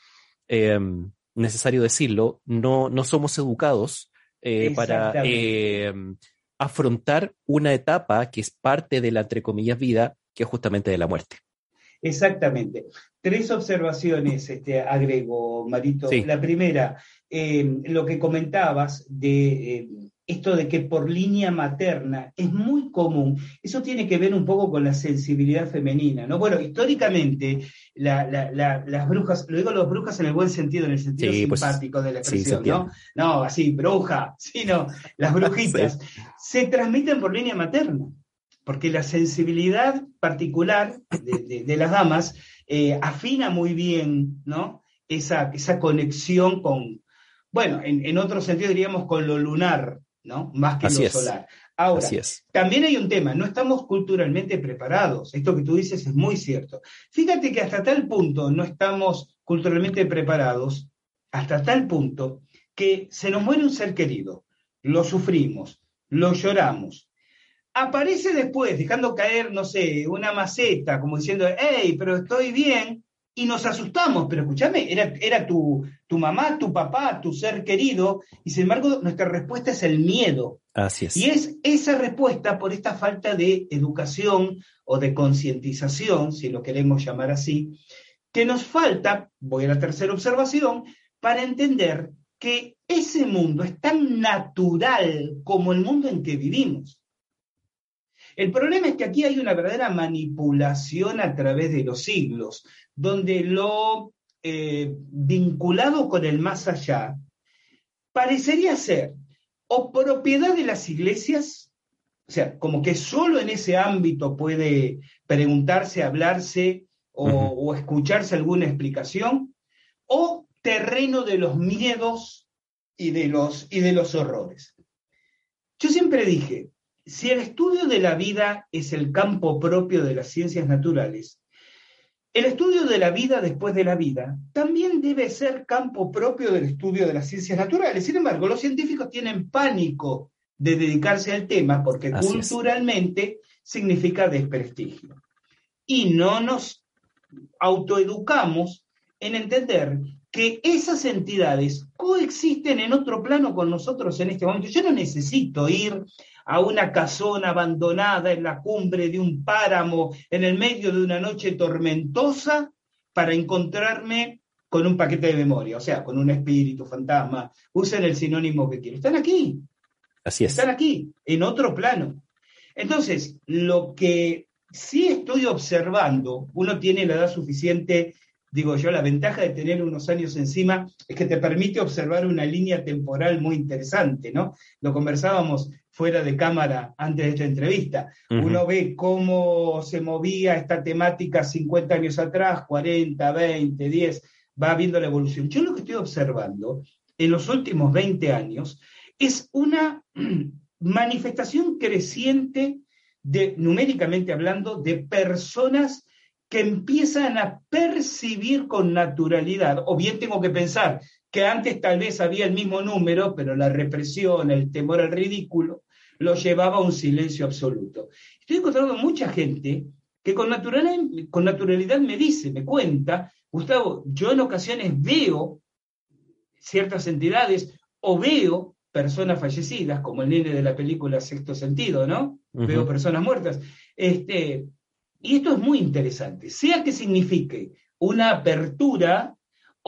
em, necesario decirlo, no, no somos educados eh, para em, afrontar una etapa que es parte de la, entre comillas, vida, que es justamente de la muerte. Exactamente. Tres observaciones este, agrego, Marito. La primera, em, lo que comentabas de esto de que por línea materna es muy común. Eso tiene que ver un poco con la sensibilidad femenina, ¿no? Bueno, históricamente las brujas, lo digo las brujas en el buen sentido, en el sentido pues, simpático de la expresión, ¿no? No, así, bruja, sino las brujitas, *laughs* se transmiten por línea materna, porque la sensibilidad particular de, las damas eh, afina muy bien, ¿no? Esa, esa conexión con, bueno, en, en otro sentido diríamos con lo lunar, ¿no? Más que lo solar. Ahora, también hay un tema, no estamos culturalmente preparados. Esto que tú dices es muy cierto. Fíjate que hasta tal punto no estamos culturalmente preparados, hasta tal punto que se nos muere un ser querido, lo sufrimos, lo lloramos. Aparece después, dejando caer, no sé, una maceta, como diciendo, hey, pero estoy bien, y nos asustamos, pero escúchame, era, era tu, tu, mamá, tu papá, tu ser querido, y sin embargo nuestra respuesta es el miedo. Así es. Y es esa respuesta por esta falta de educación o de concientización, si lo queremos llamar así, que nos falta, voy a la tercera observación, para entender que ese mundo es tan natural como el mundo en que vivimos. El problema es que aquí hay una verdadera manipulación a través de los siglos, donde lo eh, vinculado con el más allá parecería ser o propiedad de las iglesias, o sea, como que solo en ese ámbito puede preguntarse, hablarse o, o escucharse alguna explicación, o terreno de los miedos y de los, y de los horrores. Yo siempre dije, si el estudio de la vida es el campo propio de las ciencias naturales, el estudio de la vida después de la vida también debe ser campo propio del estudio de las ciencias naturales. Sin embargo, los científicos tienen pánico de dedicarse al tema porque culturalmente significa desprestigio. Y no nos autoeducamos en entender que esas entidades coexisten en otro plano con nosotros en este momento. Yo no necesito ir a una casona abandonada en la cumbre de un páramo en el medio de una noche tormentosa para encontrarme con un paquete de memoria, o sea, con un espíritu, fantasma, usen el sinónimo que quieran. Están aquí. Así es. Están aquí, en otro plano. Entonces, lo que sí estoy observando, uno tiene la edad suficiente digo yo, la ventaja de tener unos años encima es que te permite observar una línea temporal muy interesante, ¿no? Lo conversábamos fuera de cámara antes de esta entrevista. Uno ve cómo se movía esta temática 50 años atrás, 40, 20, 10, va viendo la evolución. Yo lo que estoy observando en los últimos 20 años es una *clears throat* manifestación creciente de, numéricamente hablando, de personas que empiezan a percibir con naturalidad, o bien tengo que pensar que antes tal vez había el mismo número, pero la represión, el temor al ridículo, lo llevaba a un silencio absoluto. Estoy encontrando mucha gente que con naturalidad, con naturalidad me dice, me cuenta, Gustavo, yo en ocasiones veo ciertas entidades o veo personas fallecidas, como el nene de la película Sexto Sentido, ¿no? Veo personas muertas. Este, y esto es muy interesante, sea que signifique una apertura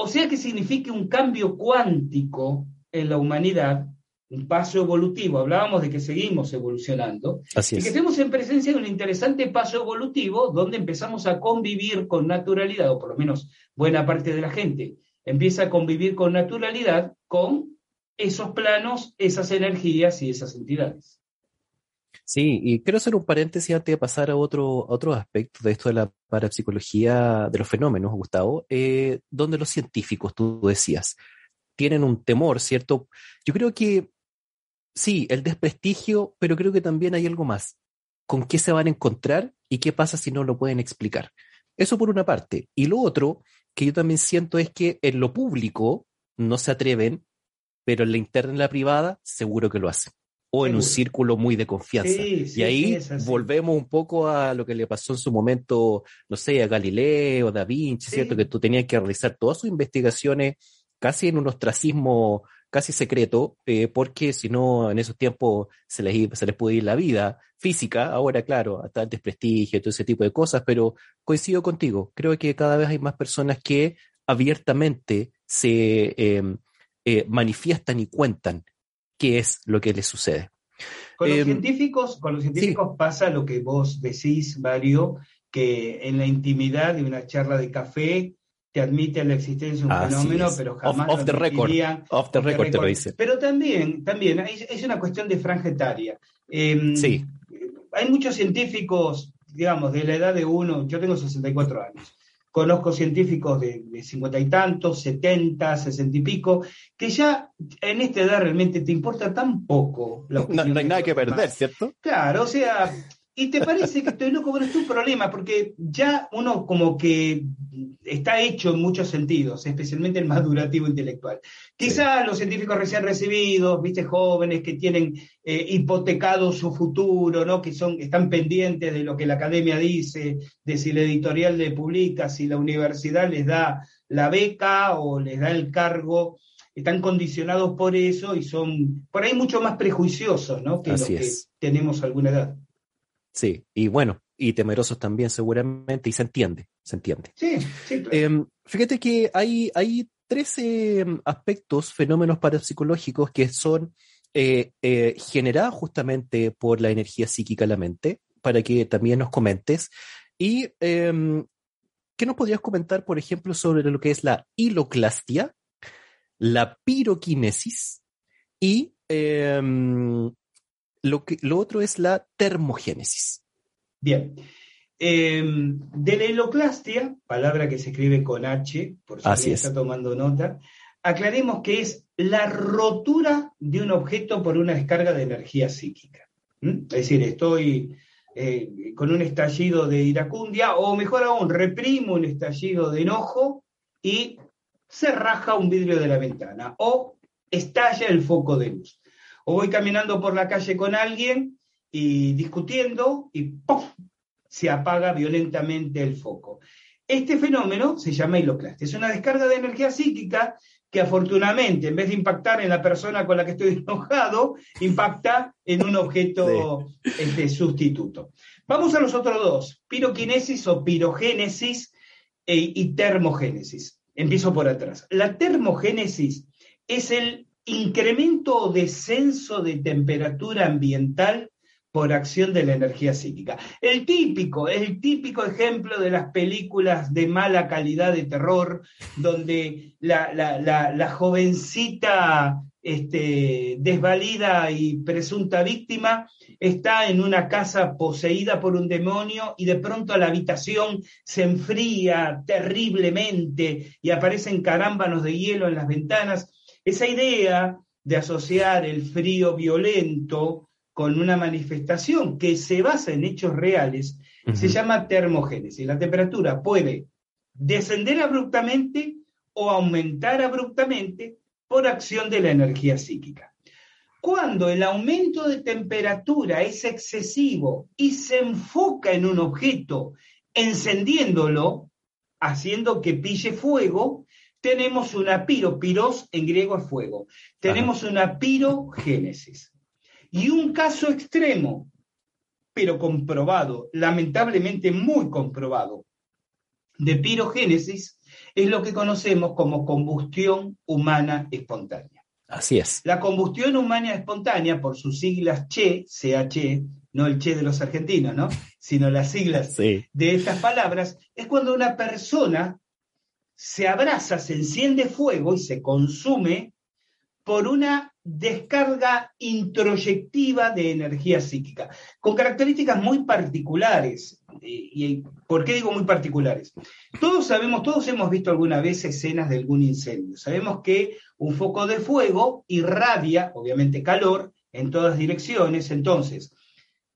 o sea que signifique un cambio cuántico en la humanidad, un paso evolutivo, hablábamos de que seguimos evolucionando, Así y que estemos en presencia de un interesante paso evolutivo donde empezamos a convivir con naturalidad, o por lo menos buena parte de la gente empieza a convivir con naturalidad con esos planos, esas energías y esas entidades. Sí, y quiero hacer un paréntesis antes de pasar a otro, otro aspecto de esto de la parapsicología de los fenómenos, Gustavo, eh, donde los científicos, tú decías, tienen un temor, ¿cierto? Yo creo que sí, el desprestigio, pero creo que también hay algo más. ¿Con qué se van a encontrar y qué pasa si no lo pueden explicar? Eso por una parte. Y lo otro que yo también siento es que en lo público no se atreven, pero en la interna y en la privada seguro que lo hacen o en un círculo muy de confianza. y ahí volvemos un poco a lo que le pasó en su momento, no sé, a Galileo, Da Vinci, ¿cierto? Que tú tenías que realizar todas sus investigaciones casi en un ostracismo casi secreto, eh, porque si no, en esos tiempos se les, se les puede ir la vida física, ahora claro, hasta el desprestigio, todo ese tipo de cosas, pero coincido contigo, creo que cada vez hay más personas que abiertamente se em, eh, manifiestan y cuentan qué es lo que les sucede. Con los em, científicos, con los científicos pasa lo que vos decís, Mario, que en la intimidad de una charla de café te admite la existencia de un fenómeno, pero jamás off, the record, off the record, te lo dice. Pero también, también es una cuestión de franja etaria. Em, sí. Hay muchos científicos, digamos, de la edad de uno, yo tengo 64 años, Conozco científicos de, cincuenta y tantos, setenta, sesenta y pico, que ya en esta edad realmente te importa tan poco. no, no hay nada que perder, ¿cierto? Claro, o sea, y te parece que estoy loco, pero es un problema, porque ya uno como que está hecho en muchos sentidos, especialmente el madurativo intelectual. Quizás los científicos recién recibidos, viste, jóvenes que tienen eh, hipotecado su futuro, ¿no? Que son, están pendientes de lo que la academia dice, de si la editorial le publica, si la universidad les da la beca o les da el cargo, están condicionados por eso y son por ahí mucho más prejuiciosos, ¿no? Que los que tenemos alguna edad. Sí, y bueno, y temerosos también seguramente, y se entiende, se entiende. Sí, sí. Em, fíjate que hay, hay 13 em, aspectos, fenómenos parapsicológicos que son eh, eh, generados justamente por la energía psíquica de la mente, para que también nos comentes. Y, em, ¿qué nos podrías comentar, por ejemplo, sobre lo que es la hiloclastia, la piroquinesis y lo, que, lo otro es la termogénesis. Bien. Em, de la hiloclastia, palabra que se escribe con H, por si alguien está tomando nota, aclaremos que es la rotura de un objeto por una descarga de energía psíquica. Es decir, estoy eh, con un estallido de iracundia, o mejor aún, reprimo un estallido de enojo y se raja un vidrio de la ventana, o estalla el foco de luz o voy caminando por la calle con alguien y discutiendo y ¡pum! se apaga violentamente el foco. Este fenómeno se llama hiloclastia. Es una descarga de energía psíquica que afortunadamente, en vez de impactar en la persona con la que estoy *laughs* enojado, impacta en un objeto este, sustituto. Vamos a los otros dos, piroquinesis o pirogénesis e, y termogénesis. Empiezo por atrás. La termogénesis es el incremento o descenso de temperatura ambiental por acción de la energía psíquica. El típico, el típico ejemplo de las películas de mala calidad de terror, donde la, jovencita este, desvalida y presunta víctima está en una casa poseída por un demonio y de pronto la habitación se enfría terriblemente y aparecen carámbanos de hielo en las ventanas esa idea de asociar el frío violento con una manifestación que se basa en hechos reales se llama termogénesis. La temperatura puede descender abruptamente o aumentar abruptamente por acción de la energía psíquica. Cuando el aumento de temperatura es excesivo y se enfoca en un objeto, encendiéndolo, haciendo que pille fuego, tenemos una piro, piros en griego es fuego, tenemos una pirogénesis. Y un caso extremo, pero comprobado, lamentablemente muy comprobado, de pirogénesis es lo que conocemos como combustión humana espontánea. Así es. La combustión humana espontánea, por sus siglas CHE, CH, no el CHE de los argentinos, ¿no? sino las siglas de estas palabras, es cuando una persona se abraza, se enciende fuego y se consume por una descarga introyectiva de energía psíquica, con características muy particulares. ¿Y por qué digo muy particulares? Todos sabemos, todos hemos visto alguna vez escenas de algún incendio. Sabemos que un foco de fuego irradia, obviamente, calor en todas direcciones. Entonces,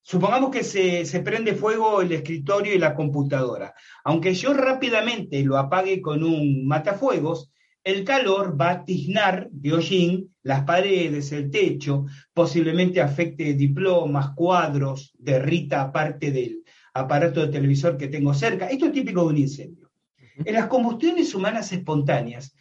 supongamos que se, se prende fuego el escritorio y la computadora. Aunque yo rápidamente lo apague con un matafuegos, el calor va a tiznar de hollín las paredes, el techo, posiblemente afecte diplomas, cuadros, derrita parte del aparato de televisor que tengo cerca. Esto es típico de un incendio. En las combustiones humanas espontáneas,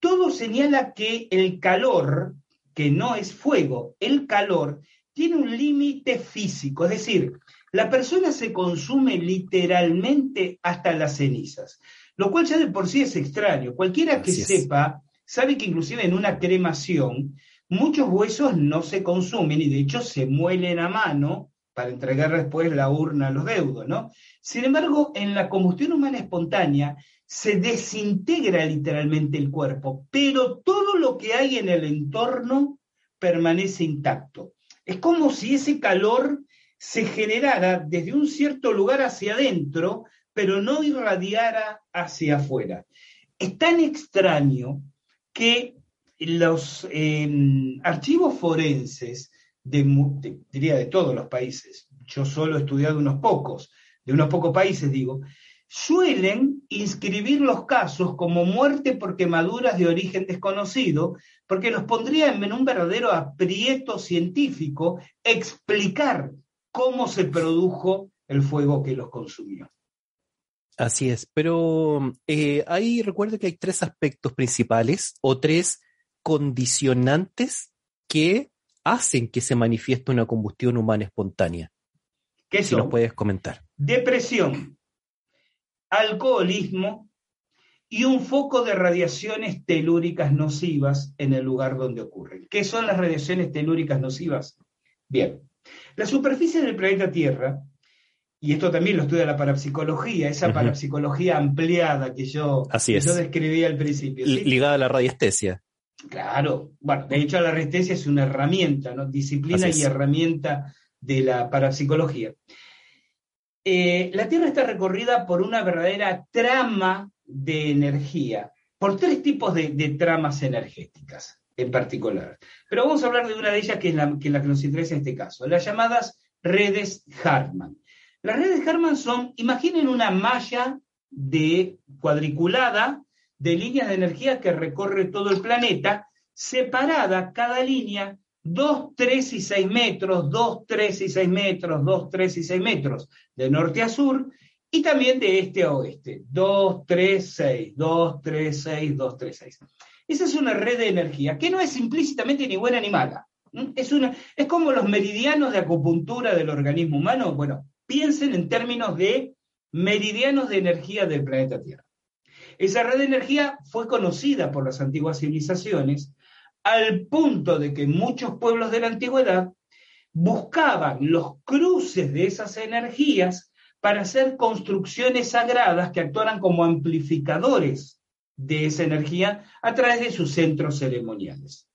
todo señala que el calor, que no es fuego, el calor tiene un límite físico, es decir, la persona se consume literalmente hasta las cenizas lo cual ya de por sí es extraño. Cualquiera que sepa sabe que inclusive en una cremación muchos huesos no se consumen y de hecho se muelen a mano para entregar después la urna a los deudos, ¿no? Sin embargo, en la combustión humana espontánea se desintegra literalmente el cuerpo, pero todo lo que hay en el entorno permanece intacto. Es como si ese calor se generara desde un cierto lugar hacia adentro, pero no irradiara hacia afuera. Es tan extraño que los em, archivos forenses, de, diría de todos los países, yo solo he estudiado unos pocos, de unos pocos países digo, suelen inscribir los casos como muerte por quemaduras de origen desconocido, porque los pondría en un verdadero aprieto científico explicar cómo se produjo el fuego que los consumió. Así es, pero eh, ahí recuerda que hay tres aspectos principales o tres condicionantes que hacen que se manifieste una combustión humana espontánea. ¿Qué si nos puedes comentar. Depresión, alcoholismo y un foco de radiaciones telúricas nocivas en el lugar donde ocurren. ¿Qué son las radiaciones telúricas nocivas? Bien, la superficie del planeta Tierra y esto también lo estudia la parapsicología, esa parapsicología ampliada que yo, describí al principio. Ligada a la radiestesia. Claro, bueno, de hecho la radiestesia es una herramienta, ¿no? disciplina y herramienta de la parapsicología. Eh, la Tierra está recorrida por una verdadera trama de energía, por tres tipos de, tramas energéticas en particular. Pero vamos a hablar de una de ellas que es la que, nos interesa en este caso, las llamadas redes Hartmann. Las redes Harman son, imaginen una malla de cuadriculada de líneas de energía que recorre todo el planeta, separada cada línea 2, 3 y 6 metros, 2, 3 y 6 metros, 2, 3 y 6 metros, de norte a sur, y también de este a oeste, 2, 3, 6, 2, 3, 6, 2, 3, 6. Esa es una red de energía que no es implícitamente ni buena ni mala. Es, una, es como los meridianos de acupuntura del organismo humano. Bueno, piensen en términos de meridianos de energía del planeta Tierra. Esa red de energía fue conocida por las antiguas civilizaciones al punto de que muchos pueblos de la antigüedad buscaban los cruces de esas energías para hacer construcciones sagradas que actuaran como amplificadores de esa energía a través de sus centros ceremoniales.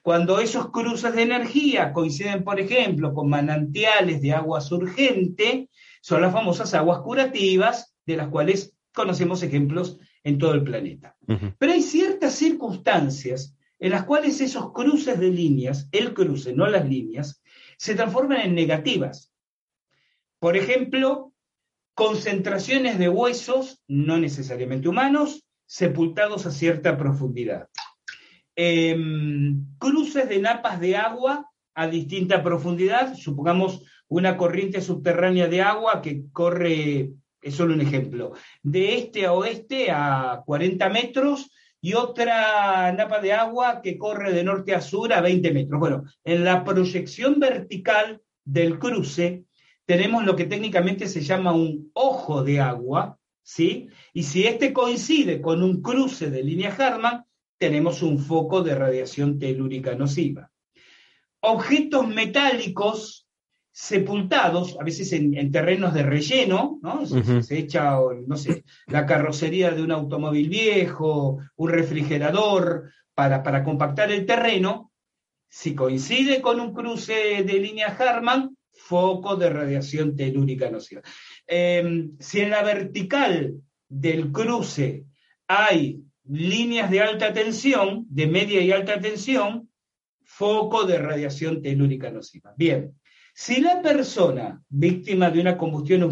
Cuando esos cruces de energía coinciden, por ejemplo, con manantiales de agua surgente, son las famosas aguas curativas, de las cuales conocemos ejemplos en todo el planeta. Pero hay ciertas circunstancias en las cuales esos cruces de líneas, el cruce, no las líneas, se transforman en negativas. Por ejemplo, concentraciones de huesos, no necesariamente humanos, sepultados a cierta profundidad. Em, cruces de napas de agua a distinta profundidad, supongamos una corriente subterránea de agua que corre, es solo un ejemplo, de este a oeste a 40 metros y otra napa de agua que corre de norte a sur a 20 metros. Bueno, en la proyección vertical del cruce tenemos lo que técnicamente se llama un ojo de agua, ¿sí? Y si este coincide con un cruce de línea Hartmann, tenemos un foco de radiación telúrica nociva. Objetos metálicos sepultados, a veces en, terrenos de relleno, ¿no? Se, echa, no sé, la carrocería de un automóvil viejo, un refrigerador, para, para compactar el terreno, Si coincide con un cruce de línea Harman, foco de radiación telúrica nociva. Em, si en la vertical del cruce hay líneas de alta tensión, de media y alta tensión, foco de radiación telúrica nociva. Bien, si la persona víctima de una combustión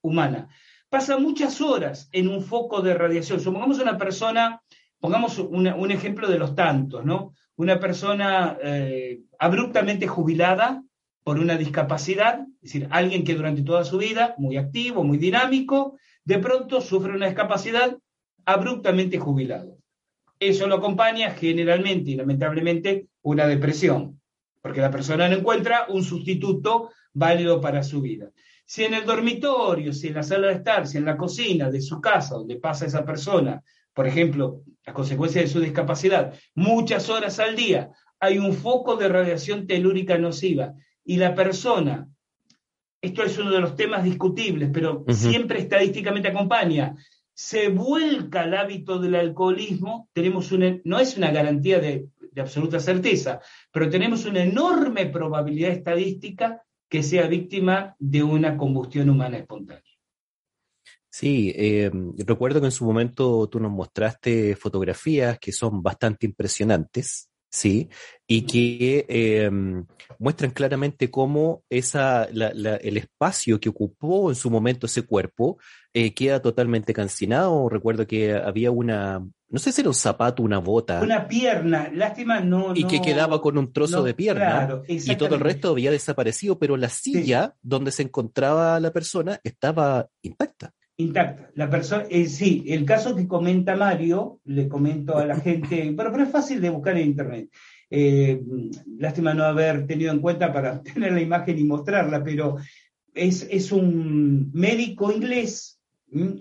humana, pasa muchas horas en un foco de radiación, supongamos una persona, pongamos un ejemplo de los tantos, ¿no? Una persona eh, abruptamente jubilada por una discapacidad, es decir, alguien que durante toda su vida, muy activo, muy dinámico, de pronto sufre una discapacidad abruptamente jubilado. Eso lo acompaña generalmente y lamentablemente una depresión, porque la persona no encuentra un sustituto válido para su vida. Si en el dormitorio, si en la sala de estar, si en la cocina de su casa, donde pasa esa persona, por ejemplo, a consecuencia de su discapacidad, muchas horas al día, hay un foco de radiación telúrica nociva y la persona, esto es uno de los temas discutibles, pero siempre estadísticamente acompaña, se vuelca al hábito del alcoholismo, tenemos una, no es una garantía de, absoluta certeza, pero tenemos una enorme probabilidad estadística que sea víctima de una combustión humana espontánea. Sí, eh, recuerdo que en su momento tú nos mostraste fotografías que son bastante impresionantes ¿sí? Y que em, muestran claramente cómo esa, el espacio que ocupó en su momento ese cuerpo eh, queda totalmente cancinado. Recuerdo que había una, no sé si era un zapato, una bota. Una pierna, lástima no. Y que quedaba con un trozo de pierna. y todo el resto había desaparecido, pero la silla donde se encontraba la persona estaba intacta intacta. La persona, eh, sí, el caso que comenta Mario, le comento a la gente, *laughs* pero, pero es fácil de buscar en internet. Eh, lástima no haber tenido en cuenta para *laughs* tener la imagen y mostrarla, pero es, un médico inglés,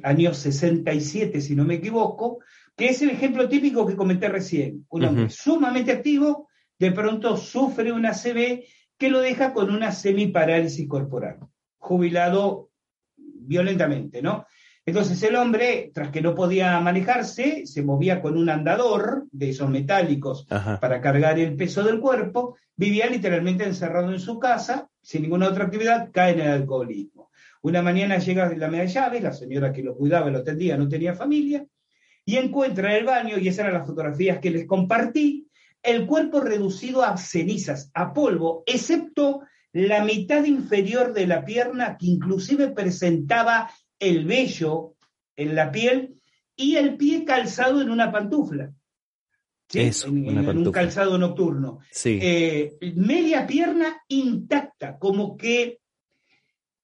años 67 si no me equivoco, que es el ejemplo típico que comenté recién. Un hombre sumamente activo, de pronto sufre una CB que lo deja con una semiparálisis corporal. Jubilado violentamente, ¿no? Entonces el hombre, tras que no podía manejarse, se movía con un andador de esos metálicos para cargar el peso del cuerpo, vivía literalmente encerrado en su casa, sin ninguna otra actividad, cae en el alcoholismo. Una mañana llega la media llave, la señora que lo cuidaba, lo atendía, no tenía familia, y encuentra en el baño, y esas eran las fotografías que les compartí, el cuerpo reducido a cenizas, a polvo, excepto la mitad inferior de la pierna que inclusive presentaba el vello en la piel y el pie calzado en una pantufla. en, un calzado nocturno. Eh, media pierna intacta, como que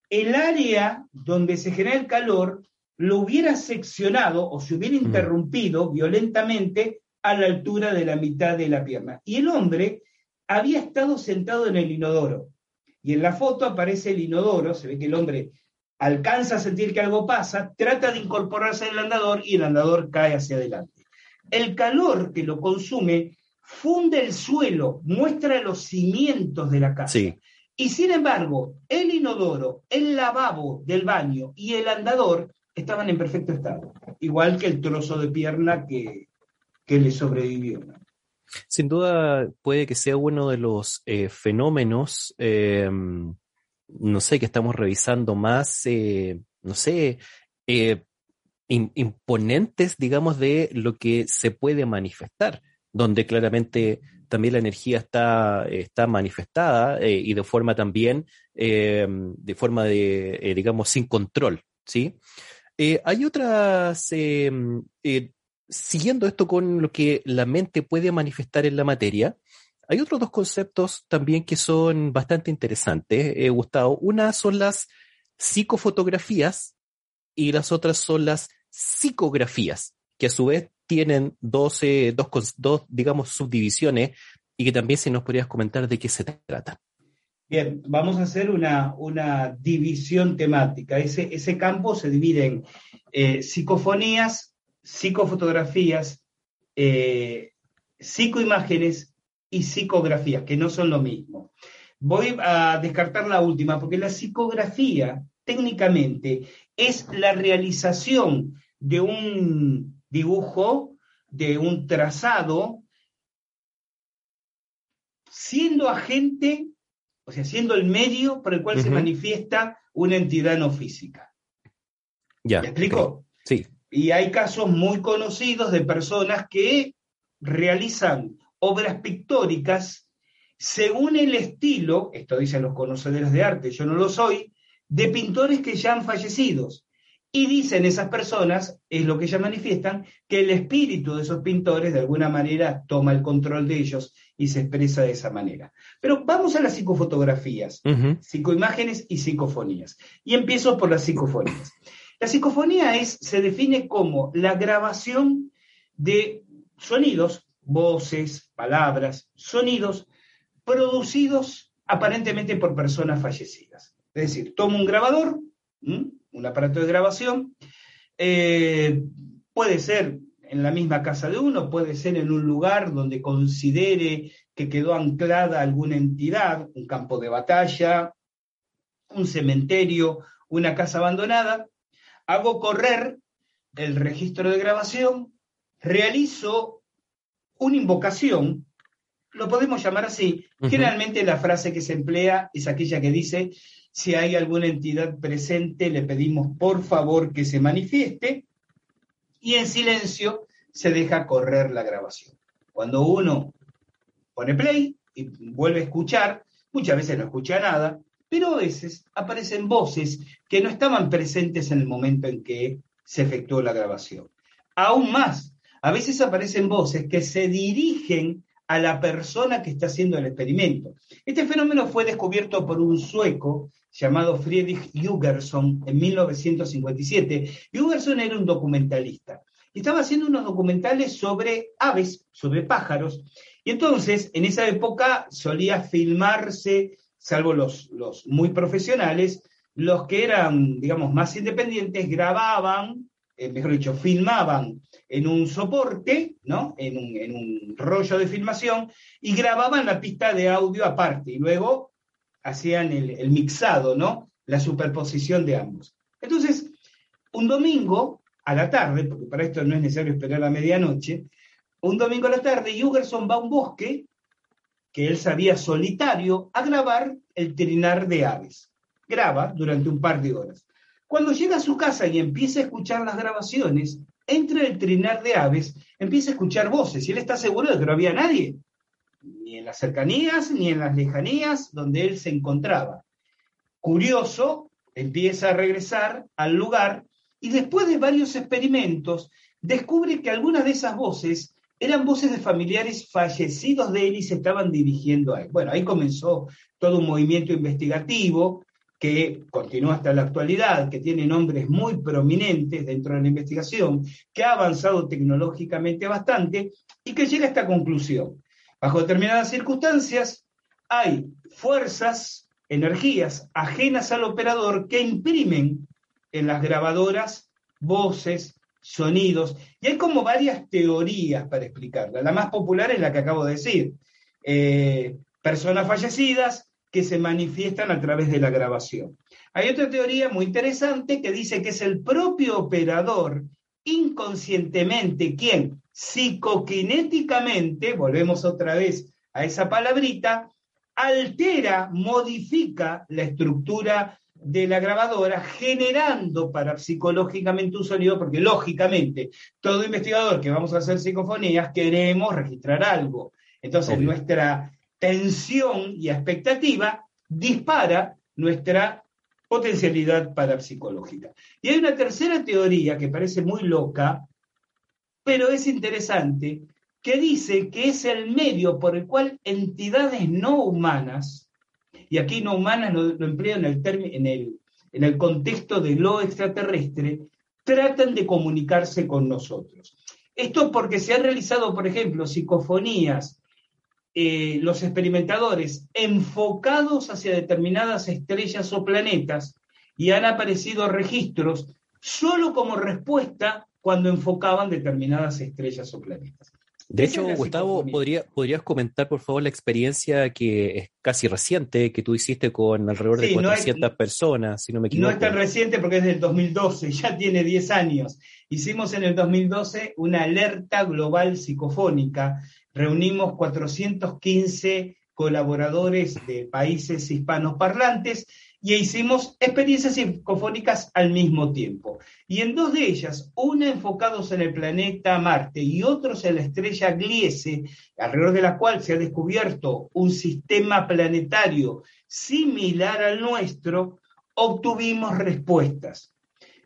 el área donde se genera el calor lo hubiera seccionado o se hubiera mm. interrumpido violentamente a la altura de la mitad de la pierna. Y el hombre había estado sentado en el inodoro. Y en la foto aparece el inodoro, se ve que el hombre alcanza a sentir que algo pasa, trata de incorporarse al andador y el andador cae hacia adelante. El calor que lo consume funde el suelo, muestra los cimientos de la casa. Y sin embargo, el inodoro, el lavabo del baño y el andador estaban en perfecto estado, igual que el trozo de pierna que, que le sobrevivió. Sin duda puede que sea uno de los eh, fenómenos, eh, no sé, que estamos revisando más, eh, no sé, imponentes, digamos, de lo que se puede manifestar, donde claramente también la energía está, está manifestada y de forma también, de forma de, digamos, sin control, ¿sí? hay otras siguiendo esto con lo que la mente puede manifestar en la materia, hay otros dos conceptos también que son bastante interesantes, eh, Gustavo. Una son las psicofotografías y las otras son las psicografías, que a su vez tienen dos, dos, digamos, subdivisiones y que también si nos podrías comentar de qué se trata. Bien, vamos a hacer una, una división temática. Ese, ese campo se divide en eh, psicofonías, psicofotografías, eh, psicoimágenes y psicografías, que no son lo mismo. Voy a descartar la última, porque la psicografía técnicamente es la realización de un dibujo, de un trazado siendo agente, o sea, siendo el medio por el cual se manifiesta una entidad no física. Ya. ¿Me explico? Sí. Y hay casos muy conocidos de personas que realizan obras pictóricas según el estilo, esto dicen los conocedores de arte, yo no lo soy, de pintores que ya han fallecido. Y dicen esas personas, es lo que ya manifiestan, que el espíritu de esos pintores de alguna manera toma el control de ellos y se expresa de esa manera. Pero vamos a las psicofotografías Ujú. psicoimágenes y psicofonías. Y empiezo por las psicofonías. La psicofonía es, se define como la grabación de sonidos, voces, palabras, sonidos producidos aparentemente por personas fallecidas. Es decir, tomo un grabador, un aparato de grabación, eh, puede ser en la misma casa de uno, puede ser en un lugar donde considere que quedó anclada alguna entidad, un campo de batalla, un cementerio, una casa abandonada, hago correr el registro de grabación, realizo una invocación, lo podemos llamar así. Generalmente la frase que se emplea es aquella que dice, si hay alguna entidad presente, le pedimos por favor que se manifieste, y en silencio se deja correr la grabación. Cuando uno pone play y vuelve a escuchar, muchas veces no escucha nada, pero a veces aparecen voces que no estaban presentes en el momento en que se efectuó la grabación. Aún más, a veces aparecen voces que se dirigen a la persona que está haciendo el experimento. Este fenómeno fue descubierto por un sueco llamado Friedrich Jugerson en 1957. Jugerson era un documentalista y estaba haciendo unos documentales sobre aves, sobre pájaros, y entonces en esa época solía filmarse, salvo los, los muy profesionales, los que eran, digamos, más independientes grababan, eh, mejor dicho, filmaban en un soporte, ¿no? En un, en un rollo de filmación, y grababan la pista de audio aparte, y luego hacían el, el mixado, ¿no? La superposición de ambos. Entonces, un domingo a la tarde, porque para esto no es necesario esperar a medianoche, un domingo a la tarde, Jugerson va a un bosque que él sabía solitario a grabar el trinar de aves. Graba durante un par de horas. Cuando llega a su casa y empieza a escuchar las grabaciones, entre el trinar de aves, empieza a escuchar voces y él está seguro de que no había nadie, ni en las cercanías ni en las lejanías donde él se encontraba. Curioso, empieza a regresar al lugar y después de varios experimentos descubre que algunas de esas voces eran voces de familiares fallecidos de él y se estaban dirigiendo a él. Bueno, ahí comenzó todo un movimiento investigativo que continúa hasta la actualidad, que tiene nombres muy prominentes dentro de la investigación, que ha avanzado tecnológicamente bastante y que llega a esta conclusión. Bajo determinadas circunstancias, hay fuerzas, energías ajenas al operador que imprimen en las grabadoras voces, sonidos, y hay como varias teorías para explicarla. La más popular es la que acabo de decir. Eh, personas fallecidas que se manifiestan a través de la grabación. Hay otra teoría muy interesante que dice que es el propio operador inconscientemente quien psicoquinéticamente, volvemos otra vez a esa palabrita, altera, modifica la estructura de la grabadora, generando para psicológicamente un sonido, porque lógicamente todo investigador que vamos a hacer psicofonías queremos registrar algo. Entonces Obvio. nuestra tensión y expectativa dispara nuestra potencialidad parapsicológica. Y hay una tercera teoría que parece muy loca, pero es interesante, que dice que es el medio por el cual entidades no humanas, y aquí no humanas lo, empleo en el, en, el, en el contexto de lo extraterrestre, tratan de comunicarse con nosotros. Esto porque se han realizado, por ejemplo, psicofonías, eh, los experimentadores enfocados hacia determinadas estrellas o planetas y han aparecido registros solo como respuesta cuando enfocaban determinadas estrellas o planetas. De hecho, Gustavo, psicofonía. ¿podría, ¿podrías comentar, por favor, la experiencia que es casi reciente que tú hiciste con alrededor de Sí, no es- 400 personas, si no me equivoco? No es tan reciente porque es del 2012, *laughs* ya tiene 10 años. Hicimos en el 2012 una alerta global psicofónica. Reunimos 415 colaboradores de países hispanos parlantes y hicimos experiencias psicofónicas al mismo tiempo. Y en dos de ellas, una enfocados en el planeta Marte y otros en la estrella Gliese, alrededor de la cual se ha descubierto un sistema planetario similar al nuestro, obtuvimos respuestas.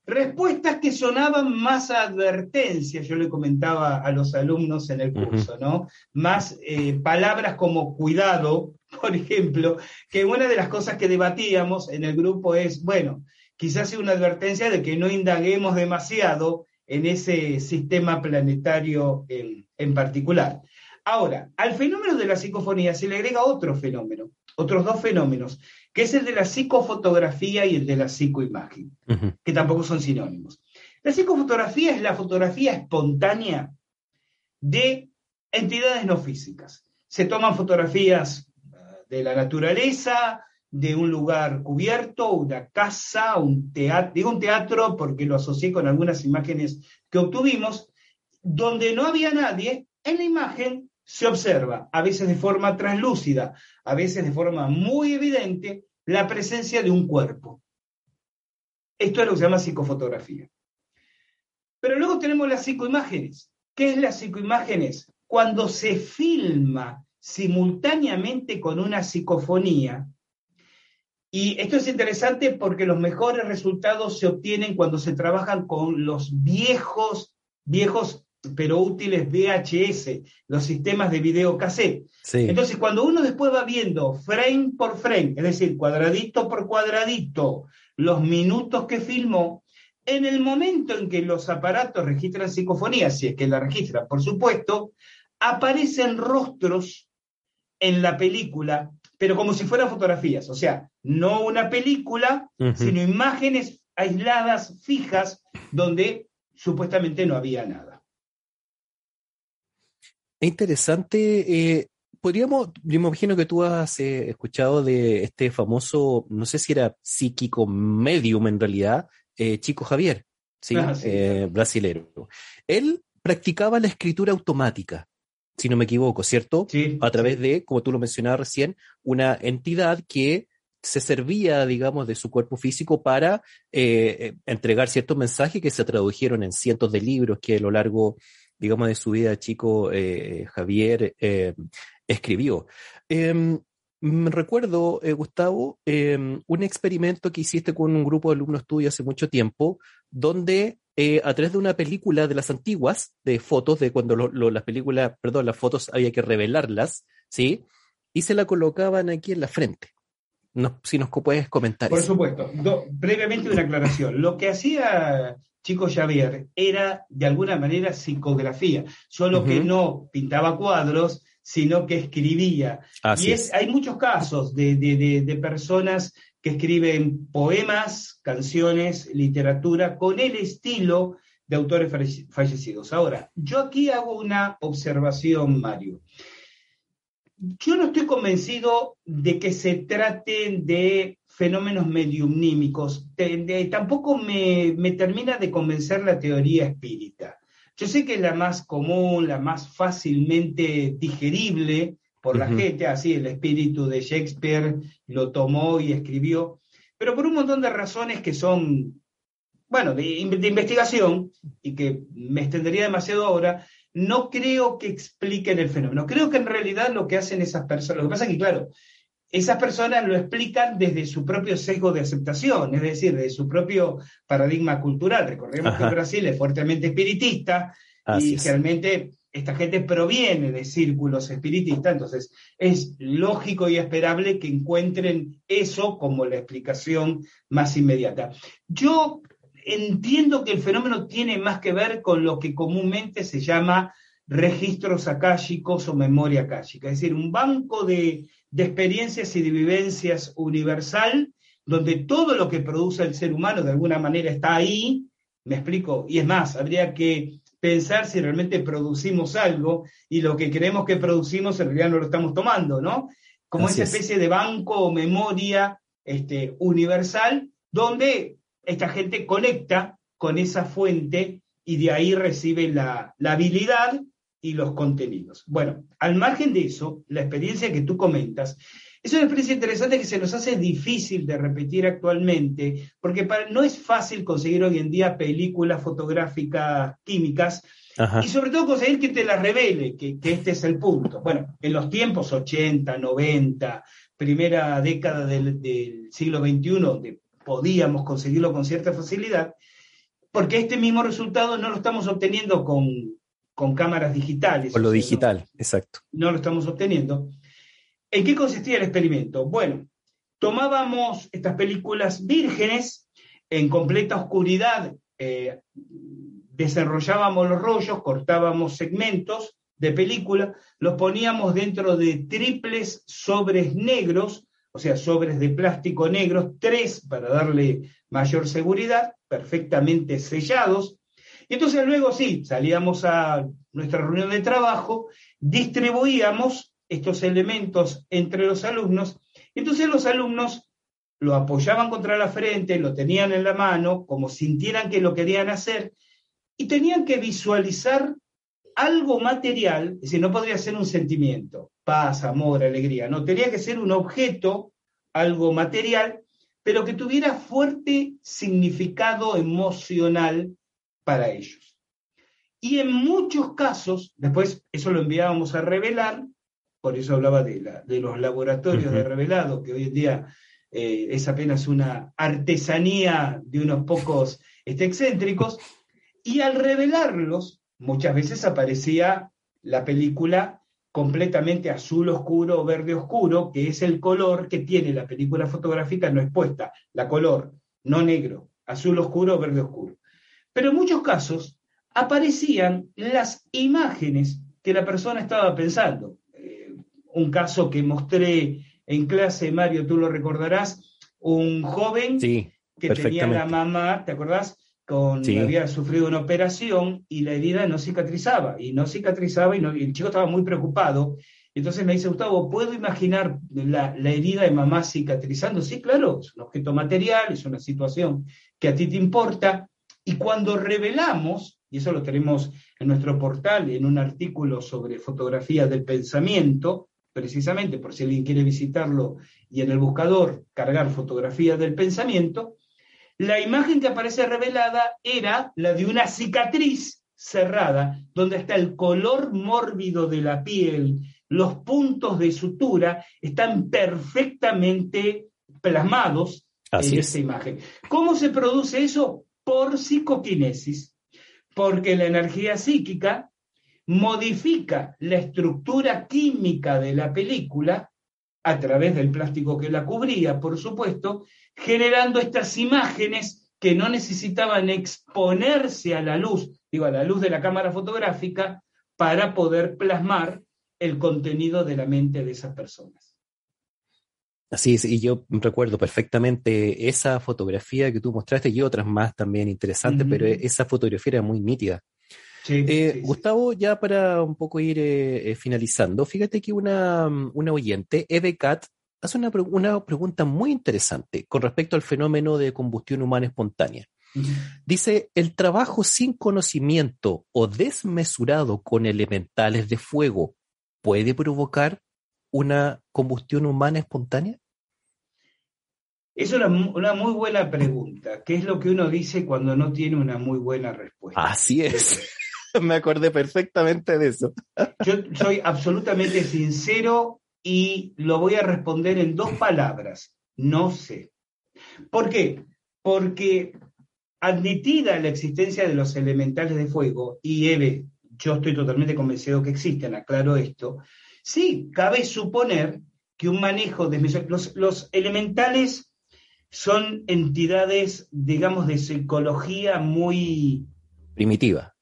Respuestas que sonaban más a advertencias, yo le comentaba a los alumnos en el curso, ¿no? Más eh, palabras como cuidado, *laughs* por ejemplo, que una de las cosas que debatíamos en el grupo es, bueno, quizás sea una advertencia de que no indaguemos demasiado en ese sistema planetario en, en particular. Ahora, al fenómeno de la psicofonía se le agrega otro fenómeno, otros dos fenómenos, que es el de la psicofotografía y el de la psicoimagen, que tampoco son sinónimos. La psicofotografía es la fotografía espontánea de entidades no físicas. Se toman fotografías eh, de la naturaleza, de un lugar cubierto, una casa, un teatro, digo un teatro porque lo asocié con algunas imágenes que obtuvimos, donde no había nadie, en la imagen se observa, a veces de forma translúcida, a veces de forma muy evidente, la presencia de un cuerpo. Esto es lo que se llama psicofotografía. Pero luego tenemos las psicoimágenes. ¿Qué es las psicoimágenes? Cuando se filma simultáneamente con una psicofonía, y esto es interesante porque los mejores resultados se obtienen cuando se trabajan con los viejos, viejos pero útiles VHS, los sistemas de video cassette. Entonces, cuando uno después va viendo frame por frame, es decir, cuadradito por cuadradito, los minutos que filmó, en el momento en que los aparatos registran psicofonía, si es que la registran, por supuesto, aparecen rostros en la película, pero como si fueran fotografías, o sea, no una película, sino imágenes aisladas, fijas, donde supuestamente no había nada. Es interesante. Eh, podríamos, yo me imagino que tú has eh, escuchado de este famoso, no sé si era psíquico medium en realidad, eh, Chico Javier, ¿sí? Ah, brasilero. Él practicaba la escritura automática, si no me equivoco, ¿cierto? Sí. A través de, como tú lo mencionabas recién, una entidad que se servía, digamos, de su cuerpo físico para entregar ciertos mensajes que se tradujeron en cientos de libros que a lo largo digamos, de su vida chico, eh, Javier eh, escribió. Em, recuerdo, eh, Gustavo, em, un experimento que hiciste con un grupo de alumnos tuyos hace mucho tiempo, donde a través de una película de las antiguas, de fotos, de cuando las películas, perdón, las fotos había que revelarlas, ¿sí? Y se la colocaban aquí en la frente. si nos puedes comentar. Por supuesto. previamente una aclaración. Lo que hacía Chico Javier era de alguna manera psicografía, solo que no pintaba cuadros, sino que escribía. y es, hay muchos casos de, personas que escriben poemas, canciones, literatura con el estilo de autores fallecidos. Ahora, yo aquí hago una observación, Mario. Yo no estoy convencido de que se trate de fenómenos mediumnímicos. tampoco me, termina de convencer la teoría espírita. Yo sé que es la más común, la más fácilmente digerible por la gente, así el espíritu de Shakespeare lo tomó y escribió, pero por un montón de razones que son, bueno, de, investigación y que me extendería demasiado ahora, no creo que expliquen el fenómeno. Creo que en realidad lo que hacen esas personas, lo que pasa es que, claro, esas personas lo explican desde su propio sesgo de aceptación, es decir, desde su propio paradigma cultural. Recordemos que Brasil es fuertemente espiritista y realmente esta gente proviene de círculos espiritistas, entonces es lógico y esperable que encuentren eso como la explicación más inmediata. Yo entiendo que el fenómeno tiene más que ver con lo que comúnmente se llama registros akáshicos o memoria akáshica, es decir, un banco de de experiencias y de vivencias universal, donde todo lo que produce el ser humano de alguna manera está ahí, me explico, y es más, habría que pensar si realmente producimos algo y lo que creemos que producimos en realidad no lo estamos tomando, ¿no? Como esa especie de banco o memoria este, universal donde esta gente conecta con esa fuente y de ahí recibe la, la habilidad y los contenidos. Bueno, al margen de eso, la experiencia que tú comentas es una experiencia interesante que se nos hace difícil de repetir actualmente, porque no es fácil conseguir hoy en día películas fotográficas químicas y sobre todo conseguir que te las revele, que, este es el punto. Bueno, en los tiempos 80, 90, primera década del, siglo XXI, donde podíamos conseguirlo con cierta facilidad, porque este mismo resultado no lo estamos obteniendo con, con cámaras digitales. Con lo digital, exacto. No lo estamos obteniendo. ¿En qué consistía el experimento? Bueno, tomábamos estas películas vírgenes en completa oscuridad, eh, desarrollábamos los rollos, cortábamos segmentos de película, los poníamos dentro de triples sobres negros, o sea, sobres de plástico negros, tres para darle mayor seguridad, perfectamente sellados. Y entonces luego sí, salíamos a nuestra reunión de trabajo, distribuíamos estos elementos entre los alumnos. Entonces los alumnos lo apoyaban contra la frente, lo tenían en la mano, como sintieran que lo querían hacer, y tenían que visualizar algo material, es decir, no podría ser un sentimiento, paz, amor, alegría, no, tenía que ser un objeto, algo material, pero que tuviera fuerte significado emocional para ellos. Y en muchos casos, después eso lo enviábamos a revelar, por eso hablaba de, los laboratorios de revelado, que hoy en día eh, es apenas una artesanía de unos pocos este, excéntricos, y al revelarlos, muchas veces aparecía la película completamente azul oscuro o verde oscuro, que es el color que tiene la película fotográfica no expuesta, la color, no negro, azul oscuro o verde oscuro. Pero en muchos casos aparecían las imágenes que la persona estaba pensando un caso que mostré en clase, Mario, tú lo recordarás, un joven que tenía la mamá, ¿te acordás? Con, Había sufrido una operación y la herida no cicatrizaba, y no cicatrizaba, y, el chico estaba muy preocupado. Entonces me dice, Gustavo, ¿puedo imaginar la, la, herida de mamá cicatrizando? Sí, claro, es un objeto material, es una situación que a ti te importa. Y cuando revelamos, y eso lo tenemos en nuestro portal, en un artículo sobre fotografía del pensamiento, precisamente por si alguien quiere visitarlo y en el buscador cargar fotografía del pensamiento, la imagen que aparece revelada era la de una cicatriz cerrada, donde está el color mórbido de la piel, los puntos de sutura están perfectamente plasmados en esa imagen. ¿Cómo se produce eso? Por psicoquinesis, porque la energía psíquica modifica la estructura química de la película a través del plástico que la cubría, por supuesto, generando estas imágenes que no necesitaban exponerse a la luz, digo, a la luz de la cámara fotográfica, para poder plasmar el contenido de la mente de esas personas. Así es, y yo recuerdo perfectamente esa fotografía que tú mostraste y otras más también interesantes, pero esa fotografía era muy nítida. Eh, Gustavo, ya para un poco ir eh, eh, finalizando, fíjate que una, una oyente, Eve Cat, hace una, una, pregunta muy interesante con respecto al fenómeno de combustión humana espontánea. Dice, ¿el trabajo sin conocimiento o desmesurado con elementales de fuego puede provocar una combustión humana espontánea? Es una, una, muy buena pregunta. ¿Qué es lo que uno dice cuando no tiene una muy buena respuesta? Así es. *laughs* Me acordé perfectamente de eso. *laughs* Yo soy absolutamente sincero y lo voy a responder en dos palabras. No sé. ¿Por qué? Porque admitida la existencia de los elementales de fuego, y Eve, yo estoy totalmente convencido que existen, aclaro esto, sí, cabe suponer que un manejo de los, los elementales son entidades, digamos, de psicología muy primitiva.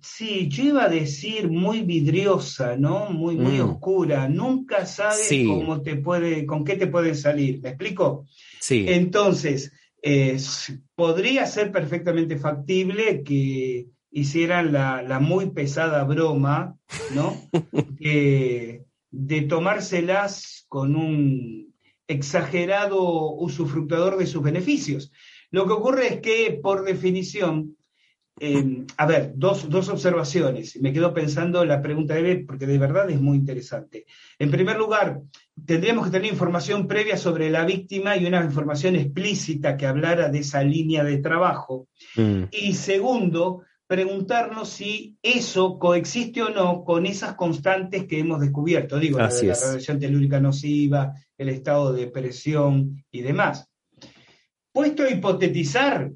Sí, yo iba a decir muy vidriosa, ¿no? Muy, muy mm. oscura. Nunca sabes cómo te puede, con qué te pueden salir. ¿Me explico? Sí. Entonces, podría ser perfectamente factible que hicieran la, muy pesada broma, ¿no? *laughs* de tomárselas con un exagerado usufructuador de sus beneficios. Lo que ocurre es que, por definición, eh, a ver, dos, dos, observaciones. Me quedo pensando la pregunta de Eve, porque de verdad es muy interesante. En primer lugar, tendríamos que tener información previa sobre la víctima y una información explícita que hablara de esa línea de trabajo. Mm. Y segundo, preguntarnos si eso coexiste o no con esas constantes que hemos descubierto, digo, la, la radiación telúrica nociva, el estado de presión y demás. Puesto a hipotetizar,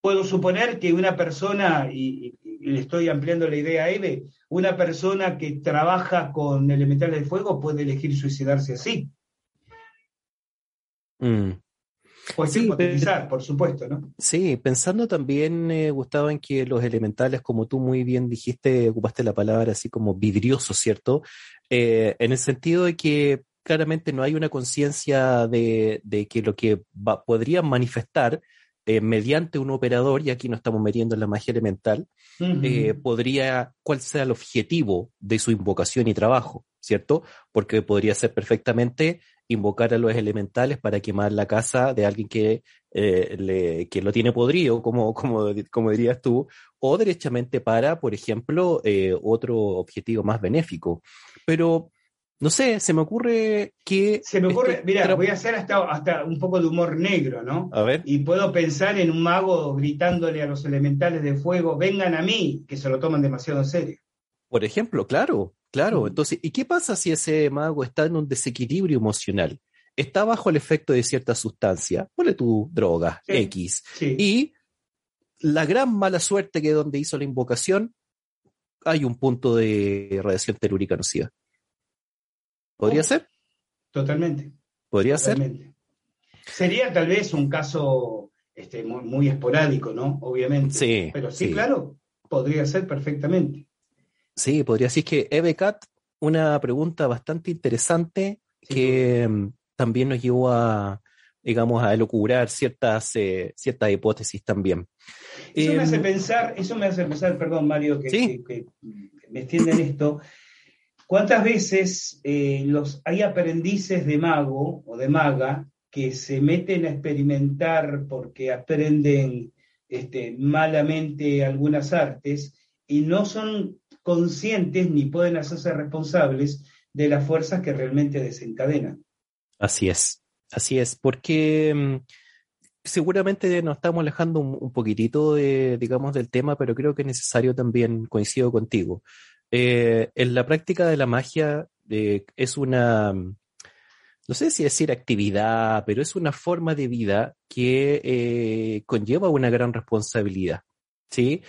puedo suponer que una persona, y, le estoy ampliando la idea a Eve, una persona que trabaja con elementales de fuego puede elegir suicidarse así. Mm. Pues sí, por supuesto, ¿no? Sí, pensando también, eh, Gustavo, en que los elementales, como tú muy bien dijiste, ocupaste la palabra así como vidrioso, ¿cierto? Eh, en el sentido de que claramente no hay una conciencia de, que lo que podrían manifestar eh, mediante un operador, y aquí no estamos metiendo en la magia elemental, eh, podría, cuál sea el objetivo de su invocación y trabajo, ¿cierto? Porque podría ser perfectamente invocar a los elementales para quemar la casa de alguien que, eh, le, que lo tiene podrido, como, como, como dirías tú, o derechamente para, por ejemplo, otro objetivo más benéfico. Pero no sé, se me ocurre que... Se me ocurre, mira, voy a hacer hasta, hasta un poco de humor negro, ¿no? A ver. Y puedo pensar en un mago gritándole a los elementales de fuego, vengan a mí, que se lo toman demasiado en serio. Por ejemplo, claro, claro. Mm. Entonces, ¿y qué pasa si ese mago está en un desequilibrio emocional? Está bajo el efecto de cierta sustancia, ponle tu droga, X, y la gran mala suerte que donde hizo la invocación hay un punto de radiación telúrica nociva. ¿Podría oh, ser? Totalmente. ¿Podría ser? Sería tal vez un caso este, muy, esporádico, ¿no? Obviamente. Sí. Pero sí, claro, podría ser perfectamente. Sí, podría. Ser que Eve Cat, una pregunta bastante interesante que mm, también nos llevó a, digamos, a elucubrar ciertas, eh, ciertas hipótesis también. Eso me hace em, pensar, eso me hace pensar, perdón Mario, que, que, que me extienden esto, ¿Cuántas veces eh, los, hay aprendices de mago o de maga que se meten a experimentar porque aprenden este, malamente algunas artes y no son conscientes ni pueden hacerse responsables de las fuerzas que realmente desencadenan? Así es, así es, porque mm, seguramente nos estamos alejando un, poquitito de, digamos, del tema, pero creo que es necesario también, coincido contigo, eh, en la práctica de la magia eh, es una, no sé si decir actividad, pero es una forma de vida que eh, conlleva una gran responsabilidad. ¿sí?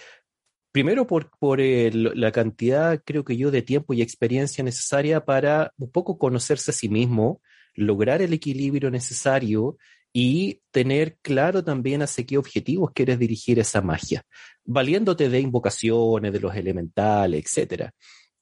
Primero por, por la cantidad, creo que yo, de tiempo y experiencia necesaria para un poco conocerse a sí mismo, lograr el equilibrio necesario y tener claro también hacia qué objetivos quieres dirigir esa magia, valiéndote de invocaciones, de los elementales, etc.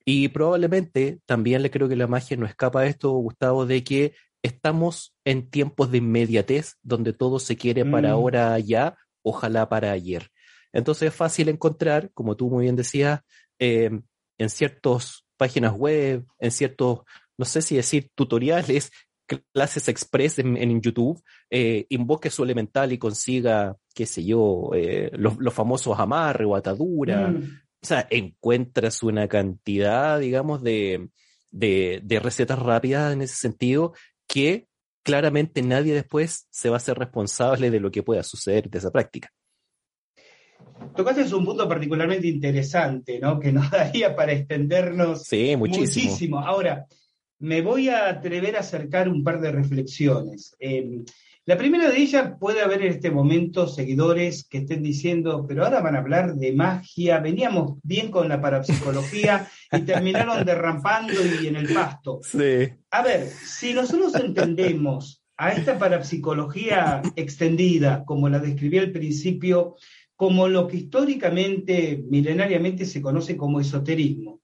Y probablemente también le creo que la magia no escapa a esto, Gustavo, de que estamos en tiempos de inmediatez, donde todo se quiere para mm. ahora ya, ojalá para ayer. Entonces es fácil encontrar, como tú muy bien decías, eh, en ciertas páginas web, en ciertos, no sé si decir tutoriales, *laughs* clases express en, YouTube, eh, invoque su elemental y consiga, qué sé yo, eh, los, famosos amarre o atadura. Mm. O sea, encuentras una cantidad, digamos, de, de, recetas rápidas en ese sentido que claramente nadie después se va a ser responsable de lo que pueda suceder de esa práctica. Tocaste un punto particularmente interesante, ¿no? Que nos *laughs* daría para extendernos sí, muchísimo. muchísimo. Ahora, me voy a atrever a acercar un par de reflexiones. Em, la primera de ellas puede haber en este momento seguidores que estén diciendo, pero ahora van a hablar de magia, veníamos bien con la parapsicología y *laughs* terminaron derrampando y en el pasto. Sí. A ver, si nosotros entendemos a esta parapsicología extendida, como la describí al principio, como lo que históricamente, milenariamente se conoce como esoterismo,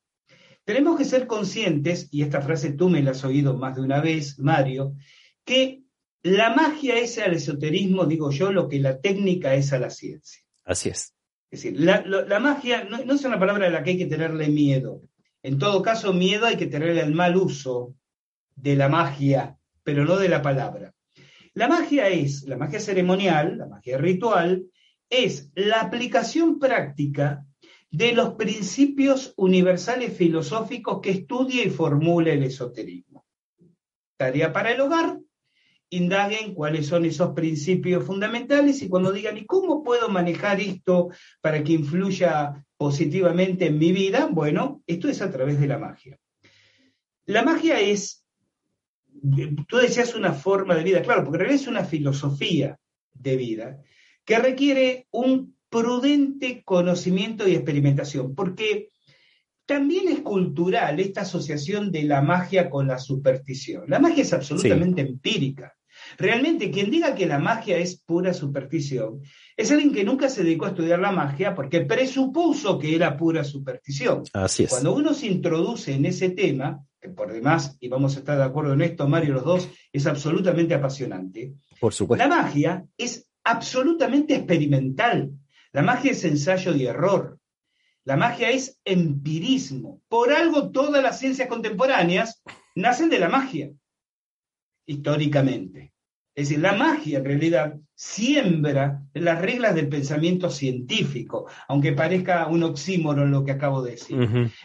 tenemos que ser conscientes, y esta frase tú me la has oído más de una vez, Mario, que la magia es al esoterismo, digo yo, lo que la técnica es a la ciencia. Así es. Es decir, la, magia no, es una palabra a la que hay que tenerle miedo. En todo caso, miedo hay que tenerle al mal uso de la magia, pero no de la palabra. La magia es, la magia ceremonial, la magia ritual, es la aplicación práctica de los principios universales filosóficos que estudia y formula el esoterismo. Tarea para el hogar, indaguen cuáles son esos principios fundamentales y cuando digan, ¿y cómo puedo manejar esto para que influya positivamente en mi vida? Bueno, esto es a través de la magia. La magia es, tú decías una forma de vida, claro, porque en realidad es una filosofía de vida que requiere un prudente conocimiento y experimentación, porque también es cultural esta asociación de la magia con la superstición. La magia es absolutamente empírica. Realmente, quien diga que la magia es pura superstición, es alguien que nunca se dedicó a estudiar la magia porque presupuso que era pura superstición. Así es. Cuando uno se introduce en ese tema, que por demás, y vamos a estar de acuerdo en esto, Mario, los dos, es absolutamente apasionante. Por supuesto. La magia es absolutamente experimental. La magia es ensayo y error. La magia es empirismo. Por algo todas las ciencias contemporáneas nacen de la magia, históricamente. Es decir, la magia en realidad siembra las reglas del pensamiento científico, aunque parezca un oxímoron lo que acabo de decir.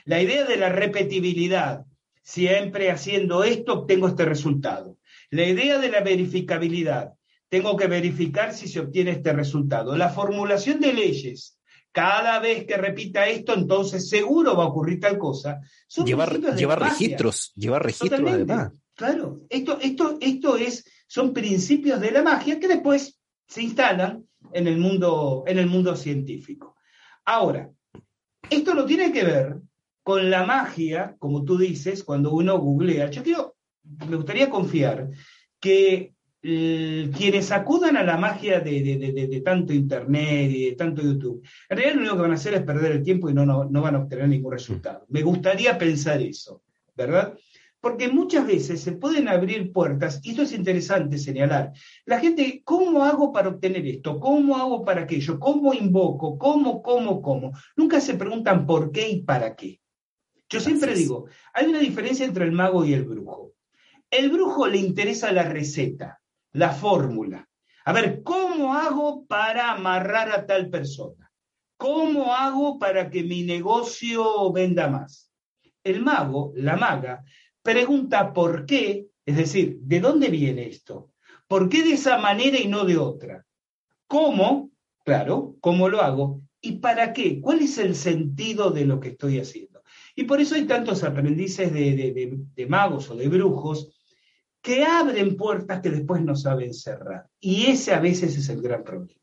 La idea de la repetibilidad, siempre haciendo esto obtengo este resultado. La idea de la verificabilidad, tengo que verificar si se obtiene este resultado. La formulación de leyes, cada vez que repita esto, entonces seguro va a ocurrir tal cosa. llevar registros, llevar registros además. Claro, esto, esto, esto es son principios de la magia que después se instalan en el mundo, en el mundo científico. Ahora, esto no tiene que ver con la magia, como tú dices, cuando uno googlea. Yo quiero, me gustaría confiar que quienes acudan a la magia de, tanto Internet y de tanto YouTube, en realidad lo único que van a hacer es perder el tiempo y no, no van a obtener ningún resultado. Me gustaría pensar eso, ¿verdad? porque muchas veces se pueden abrir puertas, y esto es interesante señalar. La gente, ¿cómo hago para obtener esto? ¿Cómo hago para aquello? ¿Cómo invoco? ¿Cómo, cómo, cómo? Nunca se preguntan por qué y para qué. Yo siempre digo, hay una diferencia entre el mago y el brujo. El brujo le interesa la receta, la fórmula. A ver, ¿cómo hago para amarrar a tal persona? ¿Cómo hago para que mi negocio venda más? El mago, la maga, pregunta por qué, es decir, ¿de dónde viene esto? ¿Por qué de esa manera y no de otra? ¿Cómo? Claro, ¿cómo lo hago? ¿Y para qué? ¿Cuál es el sentido de lo que estoy haciendo? Y por eso hay tantos aprendices de, magos o de brujos que abren puertas que después no saben cerrar. Y ese a veces es el gran problema.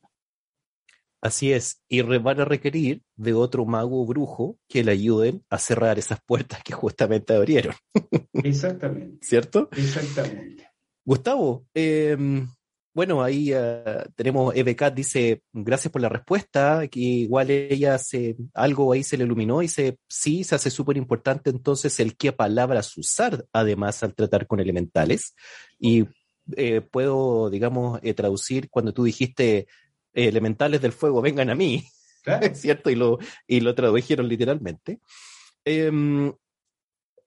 Así es, y van a requerir de otro mago o brujo que le ayuden a cerrar esas puertas que justamente abrieron. *laughs* Exactamente. ¿Cierto? Exactamente. Gustavo, em, bueno, ahí uh, tenemos EBK, dice, gracias por la respuesta, que igual ella hace algo ahí se le iluminó, dice, sí, se hace súper importante entonces el qué palabras usar, además, al tratar con elementales. Y eh, puedo, digamos, eh, traducir cuando tú dijiste elementales del fuego vengan a mí, *laughs* ¿cierto? Y lo, y lo tradujeron literalmente. Em,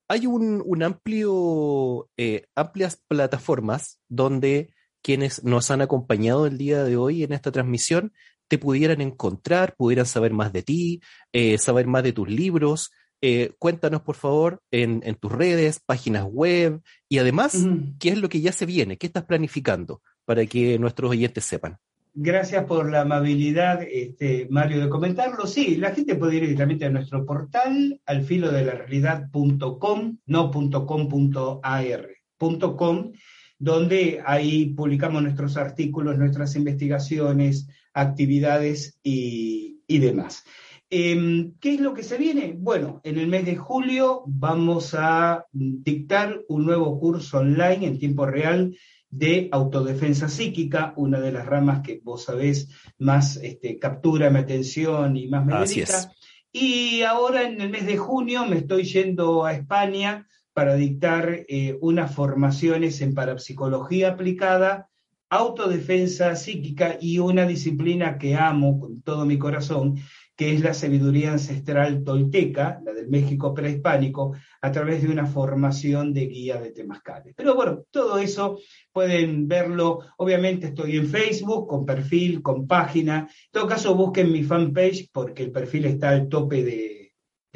hay un, amplio, eh, amplias plataformas donde quienes nos han acompañado el día de hoy en esta transmisión te pudieran encontrar, pudieran saber más de ti, eh, saber más de tus libros. Eh, cuéntanos, por favor, en, tus redes, páginas web y además, ¿qué es lo que ya se viene? ¿Qué estás planificando para que nuestros oyentes sepan? Gracias por la amabilidad, este, Mario, de comentarlo. Sí, la gente puede ir directamente a nuestro portal, alfilodelarealidad.com, no .com.ar, .com, donde ahí publicamos nuestros artículos, nuestras investigaciones, actividades y, demás. Em, ¿Qué es lo que se viene? Bueno, en el mes de julio vamos a dictar un nuevo curso online en tiempo real de autodefensa psíquica, una de las ramas que vos sabés más este, captura mi atención y más me dedica. Y ahora en el mes de junio me estoy yendo a España para dictar eh, unas formaciones en parapsicología aplicada, autodefensa psíquica y una disciplina que amo con todo mi corazón, que es la sabiduría ancestral tolteca, la del México prehispánico, a través de una formación de guía de temazcales. Pero bueno, todo eso pueden verlo, obviamente estoy en Facebook, con perfil, con página, en todo caso busquen mi fanpage porque el perfil está al tope de,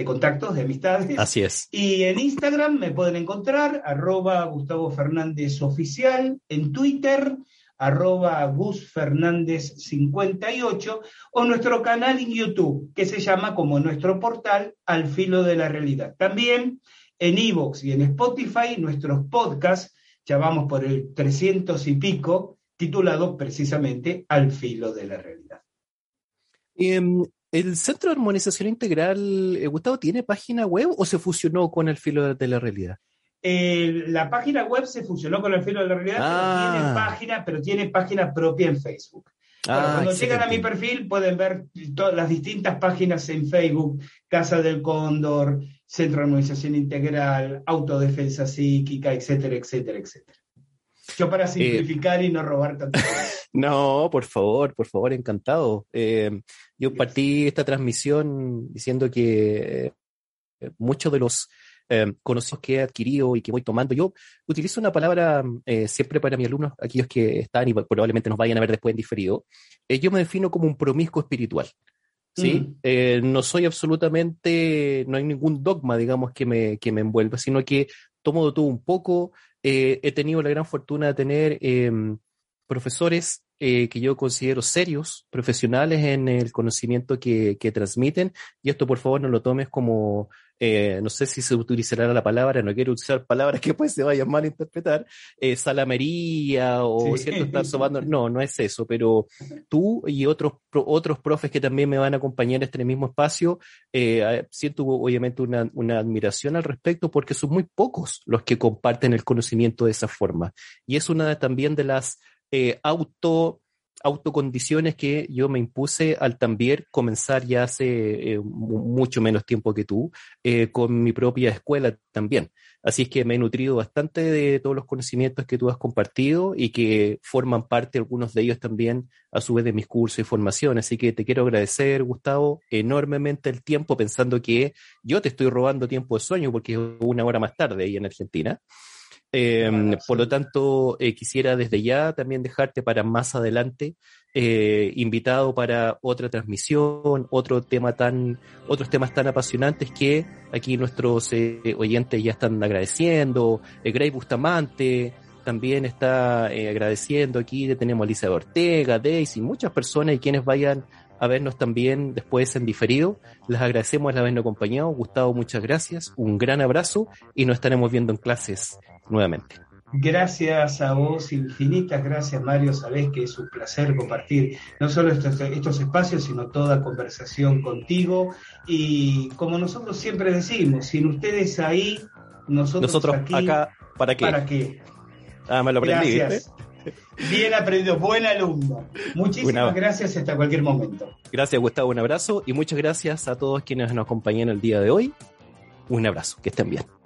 contactos, de amistades. Así es. Y en Instagram me pueden encontrar, arroba Gustavo Fernández Oficial, en Twitter, arroba Gus Fernández 58, o nuestro canal en YouTube, que se llama como nuestro portal Al Filo de la Realidad. También en Evox y en Spotify, nuestros podcasts, ya vamos por el 300 y pico, titulado precisamente Al Filo de la Realidad. Em, ¿El Centro de Armonización Integral, eh, Gustavo, tiene página web o se fusionó con el Filo de la Realidad? la página web se fusionó con el filo de la realidad, pero tiene ah. página, pero tiene página propia en Facebook. Ah, cuando llegan a mi perfil pueden ver todas las distintas páginas en Facebook, Casa del Cóndor, Centro de Armonización Integral, Autodefensa Psíquica, etcétera, etcétera, etcétera. Yo para eh, simplificar y no robar tanto. *laughs* no, por favor, por favor, encantado. Eh, yo partí esta transmisión diciendo que eh, muchos de los eh, conocidos que he adquirido y que voy tomando. Yo utilizo una palabra siempre para mis alumnos, aquellos que están y probablemente nos vayan a ver después en diferido. Yo me defino como un promiscuo espiritual. ¿sí? Mm. No soy absolutamente, no hay ningún dogma, digamos, que me, que me envuelva, sino que tomo de todo un poco. he tenido la gran fortuna de tener profesores que yo considero serios, profesionales en el conocimiento que, que, transmiten, y esto por favor no lo tomes como eh, no sé si se utilizará la palabra, no quiero usar palabras que pues se vayan mal a interpretar, eh, salamería o cierto estar *laughs* sobando, no, no es eso, pero tú y otros, otros profes que también me van a acompañar en este mismo espacio, eh, siento obviamente una, una admiración al respecto porque son muy pocos los que comparten el conocimiento de esa forma. Y es una también de las auto autocondiciones que yo me impuse al también comenzar ya hace eh, mucho menos tiempo que tú, eh, con mi propia escuela también. Así es que me he nutrido bastante de todos los conocimientos que tú has compartido y que forman parte, algunos de ellos también, a su vez, de mis cursos y formación. Así que te quiero agradecer, Gustavo, enormemente el tiempo, pensando que yo te estoy robando tiempo de sueño porque es una hora más tarde ahí en Argentina. Em, por lo tanto, eh, quisiera desde ya también dejarte para más adelante eh, invitado para otra transmisión, otro tema tan, otros temas tan apasionantes que aquí nuestros eh, oyentes ya están agradeciendo. Grey Bustamante también está agradeciendo aquí. Tenemos a Lisa Ortega, Daisy, muchas personas y quienes vayan a vernos también después en diferido. Les agradecemos el habernos acompañado. Gustavo, muchas gracias. Un gran abrazo y nos estaremos viendo en clases nuevamente. Gracias a vos, infinitas gracias Mario, sabés que es un placer compartir no solo estos, estos, espacios, sino toda conversación contigo. Y como nosotros siempre decimos, sin ustedes ahí, nosotros, aquí, acá, ¿para qué? ¿Para qué? Ah, me lo aprendí, gracias. Bien aprendido, buen alumno. Muchísimas gracias hasta cualquier momento. Gracias Gustavo, un abrazo y muchas gracias a todos quienes nos acompañan el día de hoy. Un abrazo, que estén bien.